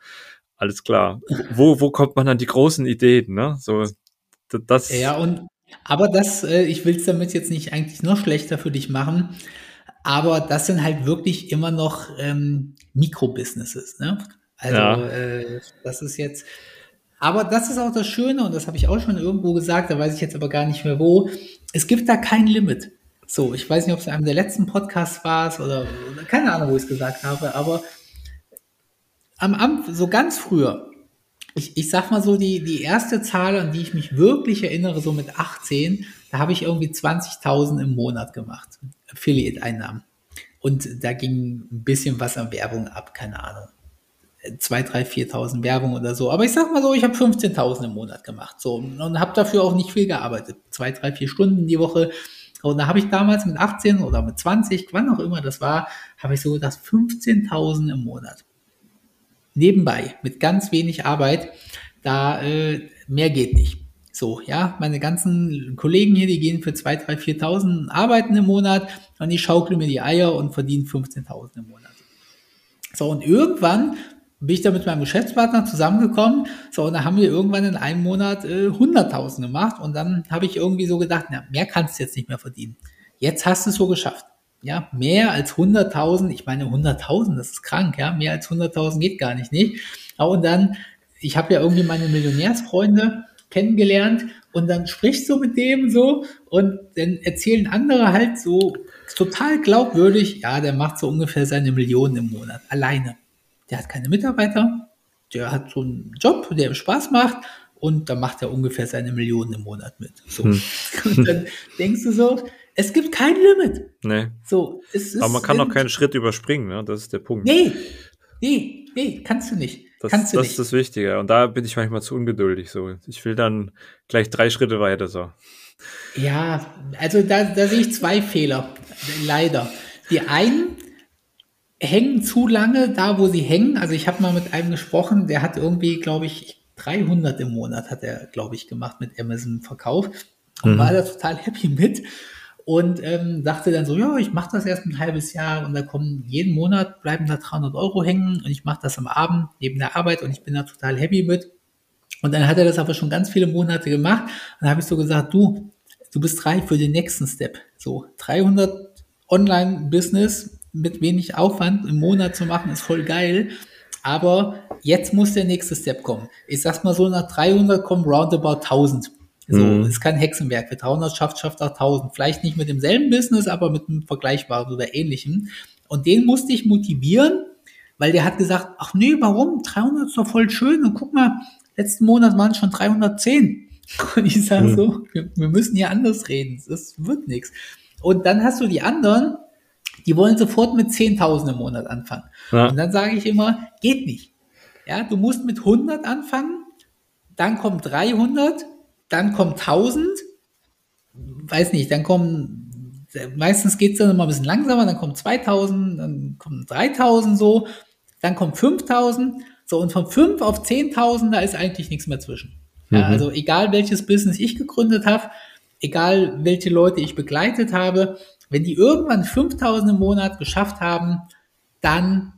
alles klar. Wo, wo kommt man an die großen Ideen, ne? So, das. Ja, und aber das, äh, ich will es damit jetzt nicht eigentlich noch schlechter für dich machen. Aber das sind halt wirklich immer noch ähm, Mikrobusinesses. Ne? Also ja. äh, das ist jetzt, aber das ist auch das Schöne und das habe ich auch schon irgendwo gesagt, da weiß ich jetzt aber gar nicht mehr wo. Es gibt da kein Limit. So, ich weiß nicht, ob es in einem der letzten Podcasts war oder, oder keine Ahnung, wo ich es gesagt habe, aber am Amt, so ganz früher, ich, ich sag mal so, die, die erste Zahl, an die ich mich wirklich erinnere, so mit 18, da habe ich irgendwie 20.000 im Monat gemacht. Affiliate-Einnahmen. Und da ging ein bisschen was an Werbung ab, keine Ahnung. 2, 3, 4.000 Werbung oder so. Aber ich sag mal so, ich habe 15.000 im Monat gemacht. So, und habe dafür auch nicht viel gearbeitet. Zwei, drei, vier Stunden die Woche. Und da habe ich damals mit 18 oder mit 20, wann auch immer das war, habe ich so gedacht, 15.000 im Monat. Nebenbei, mit ganz wenig Arbeit, da äh, mehr geht nicht. So, ja, meine ganzen Kollegen hier, die gehen für 2, 3, 4.000 arbeiten im Monat und ich schaukle mir die Eier und verdiene 15.000 im Monat. So, und irgendwann bin ich da mit meinem Geschäftspartner zusammengekommen. So, und da haben wir irgendwann in einem Monat äh, 100.000 gemacht. Und dann habe ich irgendwie so gedacht, na, mehr kannst du jetzt nicht mehr verdienen. Jetzt hast du es so geschafft. Ja, mehr als 100.000, ich meine 100.000, das ist krank, ja, mehr als 100.000 geht gar nicht, nicht. Und dann, ich habe ja irgendwie meine Millionärsfreunde kennengelernt und dann sprichst du mit dem so und dann erzählen andere halt so total glaubwürdig, ja, der macht so ungefähr seine Millionen im Monat, alleine der hat keine Mitarbeiter, der hat so einen Job, der ihm Spaß macht und da macht er ungefähr seine Millionen im Monat mit. So. Hm. Und dann denkst du so, es gibt kein Limit. Nee. So, es ist, Aber man kann auch keinen Schritt überspringen, ne? das ist der Punkt. Nee, nee, nee, kannst du nicht. Das, kannst du das nicht. ist das Wichtige. Und da bin ich manchmal zu ungeduldig. So, ich will dann gleich drei Schritte weiter. So. Ja, also da, da sehe ich zwei Fehler. Leider. Die einen, hängen zu lange da, wo sie hängen. Also ich habe mal mit einem gesprochen, der hat irgendwie, glaube ich, 300 im Monat hat er, glaube ich, gemacht mit Amazon Verkauf und mhm. war da total happy mit und ähm, sagte dann so, ja, ich mache das erst ein halbes Jahr und da kommen jeden Monat bleiben da 300 Euro hängen und ich mache das am Abend neben der Arbeit und ich bin da total happy mit. Und dann hat er das aber schon ganz viele Monate gemacht und dann habe ich so gesagt, du, du bist reif für den nächsten Step. So 300 Online-Business mit wenig Aufwand im Monat zu machen, ist voll geil. Aber jetzt muss der nächste Step kommen. Ich sag's mal so, nach 300 kommen roundabout 1000. So, mhm. ist kein Hexenwerk. Wer 300 schafft, schafft auch 1000. Vielleicht nicht mit demselben Business, aber mit einem vergleichbaren oder ähnlichen. Und den musste ich motivieren, weil der hat gesagt, ach nee, warum? 300 ist doch voll schön. Und guck mal, letzten Monat waren es schon 310. Und ich sage mhm. so, wir, wir müssen hier anders reden. Das wird nichts. Und dann hast du die anderen, die wollen sofort mit 10.000 im Monat anfangen. Ja. Und dann sage ich immer, geht nicht. Ja, du musst mit 100 anfangen, dann kommt 300, dann kommt 1000, weiß nicht, dann kommen, meistens geht es dann immer ein bisschen langsamer, dann kommt 2000, dann kommen 3000 so, dann kommt 5000, so und von 5 auf 10.000, da ist eigentlich nichts mehr zwischen. Ja, mhm. Also egal welches Business ich gegründet habe, egal welche Leute ich begleitet habe, wenn die irgendwann 5000 im Monat geschafft haben, dann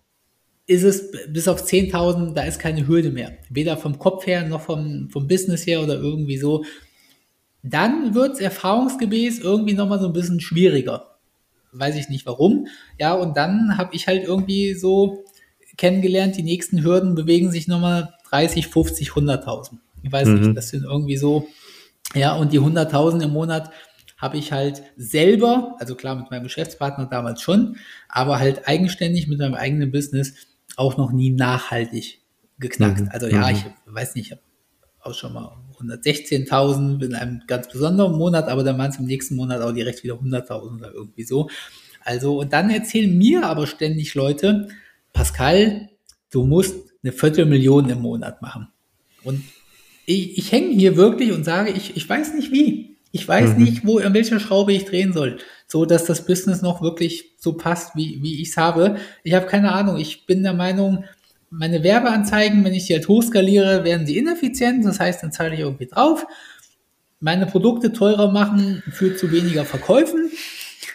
ist es bis auf 10.000, da ist keine Hürde mehr. Weder vom Kopf her noch vom, vom Business her oder irgendwie so. Dann wird es erfahrungsgemäß irgendwie nochmal so ein bisschen schwieriger. Weiß ich nicht warum. Ja, und dann habe ich halt irgendwie so kennengelernt, die nächsten Hürden bewegen sich nochmal 30, 50, 100.000. Ich weiß mhm. nicht, das sind irgendwie so, ja, und die 100.000 im Monat, habe ich halt selber, also klar mit meinem Geschäftspartner damals schon, aber halt eigenständig mit meinem eigenen Business auch noch nie nachhaltig geknackt. Mhm. Also ja, mhm. ich weiß nicht, ich habe auch schon mal 116.000 in einem ganz besonderen Monat, aber dann waren es im nächsten Monat auch direkt wieder 100.000 oder irgendwie so. Also, und dann erzählen mir aber ständig Leute, Pascal, du musst eine Viertelmillion im Monat machen. Und ich, ich hänge hier wirklich und sage, ich, ich weiß nicht wie. Ich weiß mhm. nicht, wo, an welcher Schraube ich drehen soll, so dass das Business noch wirklich so passt, wie, wie ich es habe. Ich habe keine Ahnung. Ich bin der Meinung, meine Werbeanzeigen, wenn ich die halt hochskaliere, werden sie ineffizient. Das heißt, dann zahle ich irgendwie drauf. Meine Produkte teurer machen führt zu weniger Verkäufen.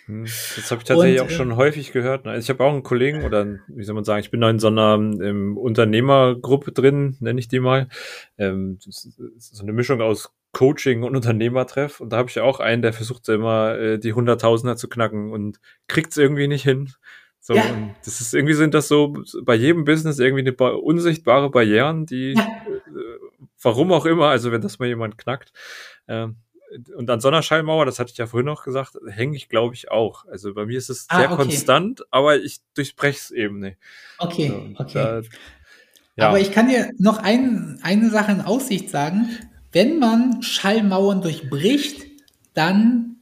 Hm, das habe ich tatsächlich und, auch schon äh, häufig gehört. Ne? Also ich habe auch einen Kollegen oder wie soll man sagen, ich bin da in so einer ähm, Unternehmergruppe drin, nenne ich die mal. Ähm, so eine Mischung aus Coaching und Unternehmertreff. Und da habe ich auch einen, der versucht immer äh, die Hunderttausender zu knacken und kriegt es irgendwie nicht hin. So, ja. das ist irgendwie sind das so bei jedem Business irgendwie eine ba unsichtbare Barrieren, die ja. äh, warum auch immer, also wenn das mal jemand knackt. Äh, und an Sonderschallmauer, das hatte ich ja vorhin noch gesagt, hänge ich, glaube ich, auch. Also bei mir ist es ah, sehr okay. konstant, aber ich durchbreche es eben nicht. Okay, so, okay. Da, ja. Aber ich kann dir noch ein, eine Sache in Aussicht sagen wenn man Schallmauern durchbricht, dann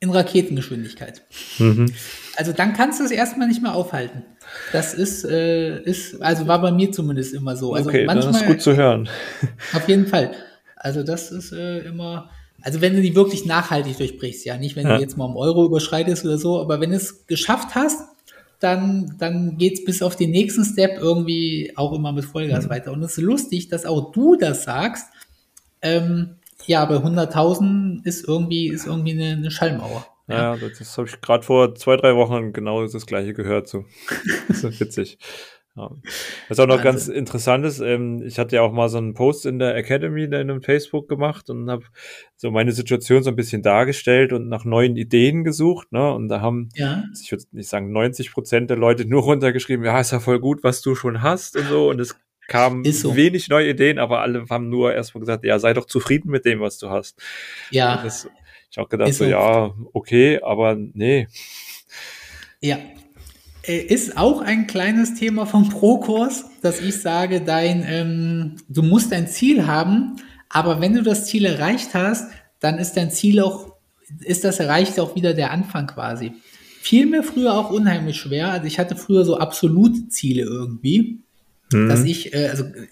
in Raketengeschwindigkeit. Mhm. Also dann kannst du es erstmal nicht mehr aufhalten. Das ist, äh, ist, also war bei mir zumindest immer so. Also okay, manchmal, das ist gut zu hören. Auf jeden Fall. Also das ist äh, immer, also wenn du die wirklich nachhaltig durchbrichst, ja, nicht wenn ja. du jetzt mal um Euro überschreitest oder so, aber wenn du es geschafft hast, dann, dann geht's bis auf den nächsten Step irgendwie auch immer mit Vollgas mhm. weiter. Und es ist lustig, dass auch du das sagst. Ähm, ja, bei 100.000 ist irgendwie, ist irgendwie eine, eine Schallmauer. Ja, ja das habe ich gerade vor zwei, drei Wochen genau das gleiche gehört. So. das ist witzig. Ja. Was auch noch also, ganz interessant ist, ähm, ich hatte ja auch mal so einen Post in der Academy in einem Facebook gemacht und habe so meine Situation so ein bisschen dargestellt und nach neuen Ideen gesucht. Ne? Und da haben, ja. ich würde nicht sagen, 90 Prozent der Leute nur runtergeschrieben, ja, ist ja voll gut, was du schon hast und so. Und es kamen so. wenig neue Ideen, aber alle haben nur erstmal gesagt, ja, sei doch zufrieden mit dem, was du hast. Ja. Das, ich auch gedacht, so, so, ja, okay, aber nee. Ja, äh, ist auch ein kleines Thema vom Pro-Kurs, dass ich sage, dein, ähm, du musst ein Ziel haben, aber wenn du das Ziel erreicht hast, dann ist dein Ziel auch, ist das erreicht auch wieder der Anfang quasi. Fiel mir früher auch unheimlich schwer. Also ich hatte früher so absolute Ziele irgendwie, mhm. dass ich, äh, also äh,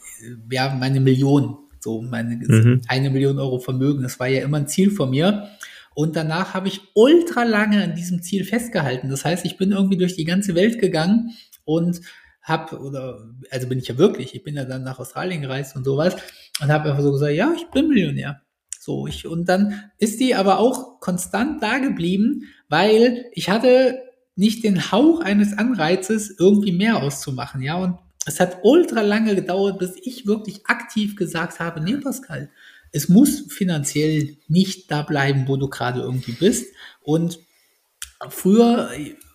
ja, meine Million, so meine mhm. eine Million Euro Vermögen, das war ja immer ein Ziel von mir. Und danach habe ich ultra lange an diesem Ziel festgehalten. Das heißt, ich bin irgendwie durch die ganze Welt gegangen und habe, oder, also bin ich ja wirklich, ich bin ja dann nach Australien gereist und sowas und habe einfach so gesagt, ja, ich bin Millionär. So, ich, und dann ist die aber auch konstant da geblieben, weil ich hatte nicht den Hauch eines Anreizes, irgendwie mehr auszumachen, ja, und es hat ultra lange gedauert, bis ich wirklich aktiv gesagt habe, nee, Pascal, es muss finanziell nicht da bleiben, wo du gerade irgendwie bist. Und früher,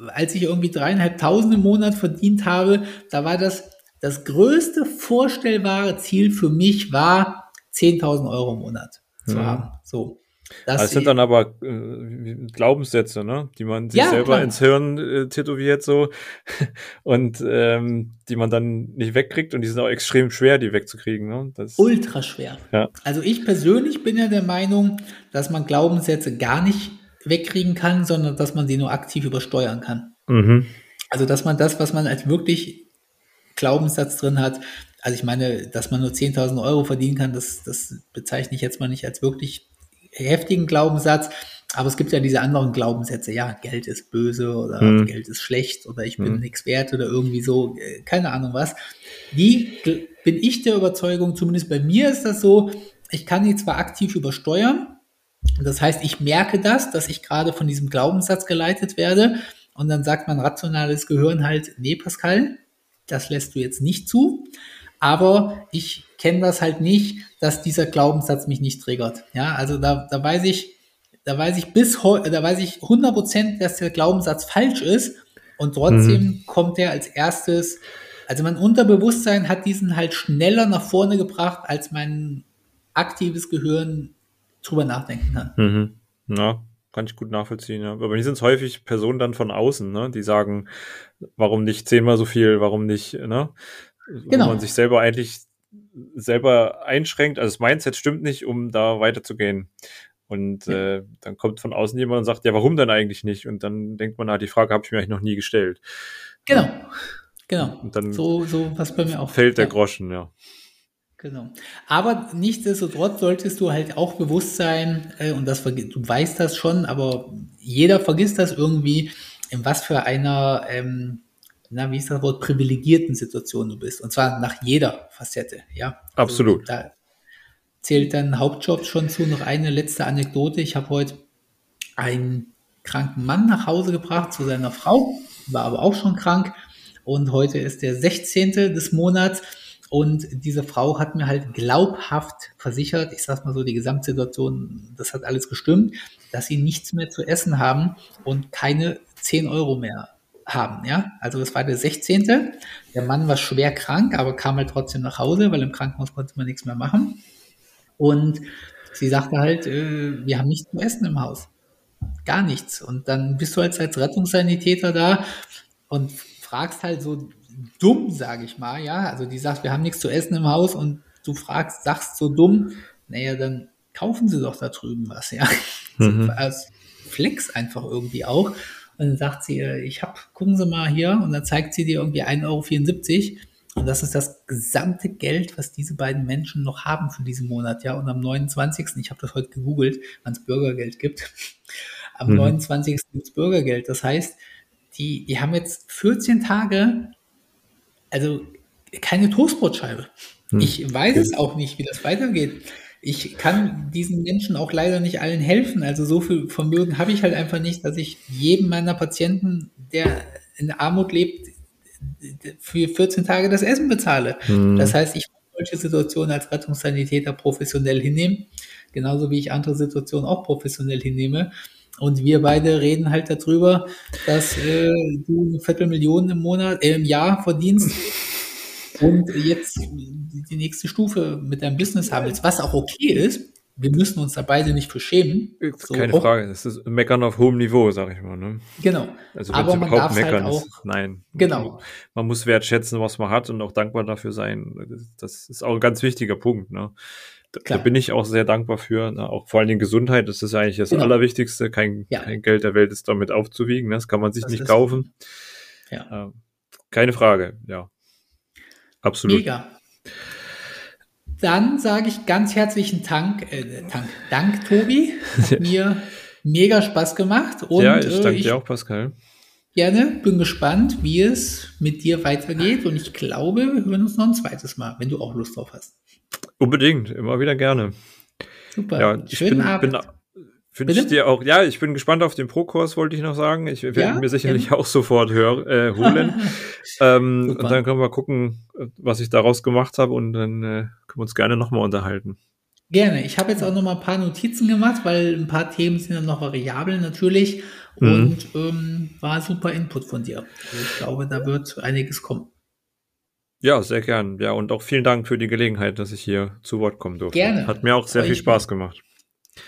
als ich irgendwie dreieinhalbtausend im Monat verdient habe, da war das das größte vorstellbare Ziel für mich war 10.000 Euro im Monat zu mhm. haben. So. Das, das sind dann aber äh, Glaubenssätze, ne? die man sich ja, selber klar. ins Hirn äh, tätowiert so und ähm, die man dann nicht wegkriegt und die sind auch extrem schwer, die wegzukriegen. Ne? Das, Ultra schwer. Ja. Also ich persönlich bin ja der Meinung, dass man Glaubenssätze gar nicht wegkriegen kann, sondern dass man sie nur aktiv übersteuern kann. Mhm. Also dass man das, was man als wirklich Glaubenssatz drin hat, also ich meine, dass man nur 10.000 Euro verdienen kann, das, das bezeichne ich jetzt mal nicht als wirklich heftigen Glaubenssatz. Aber es gibt ja diese anderen Glaubenssätze, ja, Geld ist böse oder hm. Geld ist schlecht oder ich bin hm. nichts wert oder irgendwie so, äh, keine Ahnung was. Die bin ich der Überzeugung, zumindest bei mir ist das so, ich kann die zwar aktiv übersteuern, das heißt, ich merke das, dass ich gerade von diesem Glaubenssatz geleitet werde und dann sagt mein rationales Gehirn halt, nee, Pascal, das lässt du jetzt nicht zu. Aber ich kenne das halt nicht, dass dieser Glaubenssatz mich nicht triggert. Ja, also da, da weiß ich, da weiß ich bis heute, da weiß ich 100 Prozent, dass der Glaubenssatz falsch ist und trotzdem mhm. kommt er als erstes. Also mein Unterbewusstsein hat diesen halt schneller nach vorne gebracht, als mein aktives Gehirn drüber nachdenken kann. Mhm. Ja, kann ich gut nachvollziehen. Ja. Aber bei mir sind es häufig Personen dann von außen, ne, die sagen, warum nicht zehnmal so viel, warum nicht, ne? Genau. Wo man sich selber eigentlich selber einschränkt. Also das Mindset stimmt nicht, um da weiterzugehen. Und ja. äh, dann kommt von außen jemand und sagt, ja, warum denn eigentlich nicht? Und dann denkt man, ah, die Frage habe ich mir eigentlich noch nie gestellt. Genau, genau. Und dann so, so was bei mir auch. Fällt der ja. Groschen, ja. Genau. Aber nichtsdestotrotz solltest du halt auch bewusst sein, äh, und das du weißt das schon, aber jeder vergisst das irgendwie, in was für einer ähm, na, wie ist das Wort, privilegierten Situation du bist. Und zwar nach jeder Facette, ja. Also Absolut. Also, da zählt dein Hauptjob schon zu. Noch eine letzte Anekdote. Ich habe heute einen kranken Mann nach Hause gebracht zu seiner Frau, war aber auch schon krank. Und heute ist der 16. des Monats. Und diese Frau hat mir halt glaubhaft versichert, ich sag's mal so, die Gesamtsituation, das hat alles gestimmt, dass sie nichts mehr zu essen haben und keine 10 Euro mehr haben, ja. Also das war der 16. Der Mann war schwer krank, aber kam halt trotzdem nach Hause, weil im Krankenhaus konnte man nichts mehr machen. Und sie sagte halt, äh, wir haben nichts zu essen im Haus. Gar nichts. Und dann bist du als, als Rettungssanitäter da und fragst halt so dumm, sage ich mal, ja. Also die sagt, wir haben nichts zu essen im Haus und du fragst, sagst so dumm, naja, dann kaufen sie doch da drüben was, ja. Mhm. Also Flex einfach irgendwie auch. Und dann sagt sie, äh, ich habe, gucken Sie mal hier, und dann zeigt sie dir irgendwie 1,74 Euro. Und das ist das gesamte Geld, was diese beiden Menschen noch haben für diesen Monat. Ja, und am 29. Ich habe das heute gegoogelt, wann es Bürgergeld gibt. Am mhm. 29. gibt es Bürgergeld. Das heißt, die, die haben jetzt 14 Tage, also keine Toastbrotscheibe. Hm. Ich weiß es auch nicht, wie das weitergeht. Ich kann diesen Menschen auch leider nicht allen helfen. Also so viel Vermögen habe ich halt einfach nicht, dass ich jedem meiner Patienten, der in Armut lebt, für 14 Tage das Essen bezahle. Hm. Das heißt, ich muss solche Situationen als Rettungssanitäter professionell hinnehmen, genauso wie ich andere Situationen auch professionell hinnehme. Und wir beide reden halt darüber, dass äh, du eine Viertelmillion im Monat, äh, im Jahr verdienst und jetzt die nächste Stufe mit deinem Business haben willst, was auch okay ist. Wir müssen uns da beide nicht für schämen. So Keine auch. Frage, das ist Meckern auf hohem Niveau, sag ich mal. Ne? Genau. Also Aber man darf halt meckern halt auch, ist, nein. Genau. Man muss wertschätzen, was man hat und auch dankbar dafür sein. Das ist auch ein ganz wichtiger Punkt. Ne? Da, bin ich auch sehr dankbar für. Ne? Auch vor allen Dingen Gesundheit, das ist eigentlich das genau. Allerwichtigste. Kein, ja. kein, Geld der Welt ist damit aufzuwiegen. Ne? Das kann man sich das nicht kaufen. Ja. Äh, keine Frage, ja. Absolut. Mega. Dann sage ich ganz herzlichen Dank, äh, Dank, Dank, Tobi. Hat mir mega Spaß gemacht. Und, ja, ich danke äh, ich, dir auch, Pascal. Gerne, bin gespannt, wie es mit dir weitergeht. Und ich glaube, wir hören uns noch ein zweites Mal, wenn du auch Lust drauf hast. Unbedingt, immer wieder gerne. Super. Ja, ich Schönen bin, Abend. bin Finde ich dir auch, ja, ich bin gespannt auf den Pro-Kurs, wollte ich noch sagen. Ich werde ja? mir sicherlich ja. auch sofort hör, äh, holen. ähm, und dann können wir gucken, was ich daraus gemacht habe und dann äh, können wir uns gerne nochmal unterhalten. Gerne. Ich habe jetzt auch noch mal ein paar Notizen gemacht, weil ein paar Themen sind ja noch variabel natürlich mhm. und ähm, war super Input von dir. Also ich glaube, da wird einiges kommen. Ja, sehr gern. Ja, und auch vielen Dank für die Gelegenheit, dass ich hier zu Wort kommen durfte. Gerne. Hat mir auch sehr viel Spaß gemacht.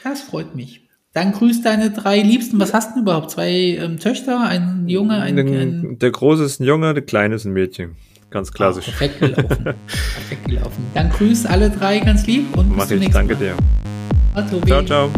Das freut mich. Dann grüß deine drei Liebsten. Was hast du überhaupt? Zwei ähm, Töchter, ein Junge, ein, ein Der große ist ein Junge, der kleine ist ein Mädchen. Ganz ah, klassisch. Oh, perfekt gelaufen. perfekt gelaufen. Dann grüß alle drei ganz lieb und Mach bis zum ich, nächsten danke Mal. dir. Ciao, ciao.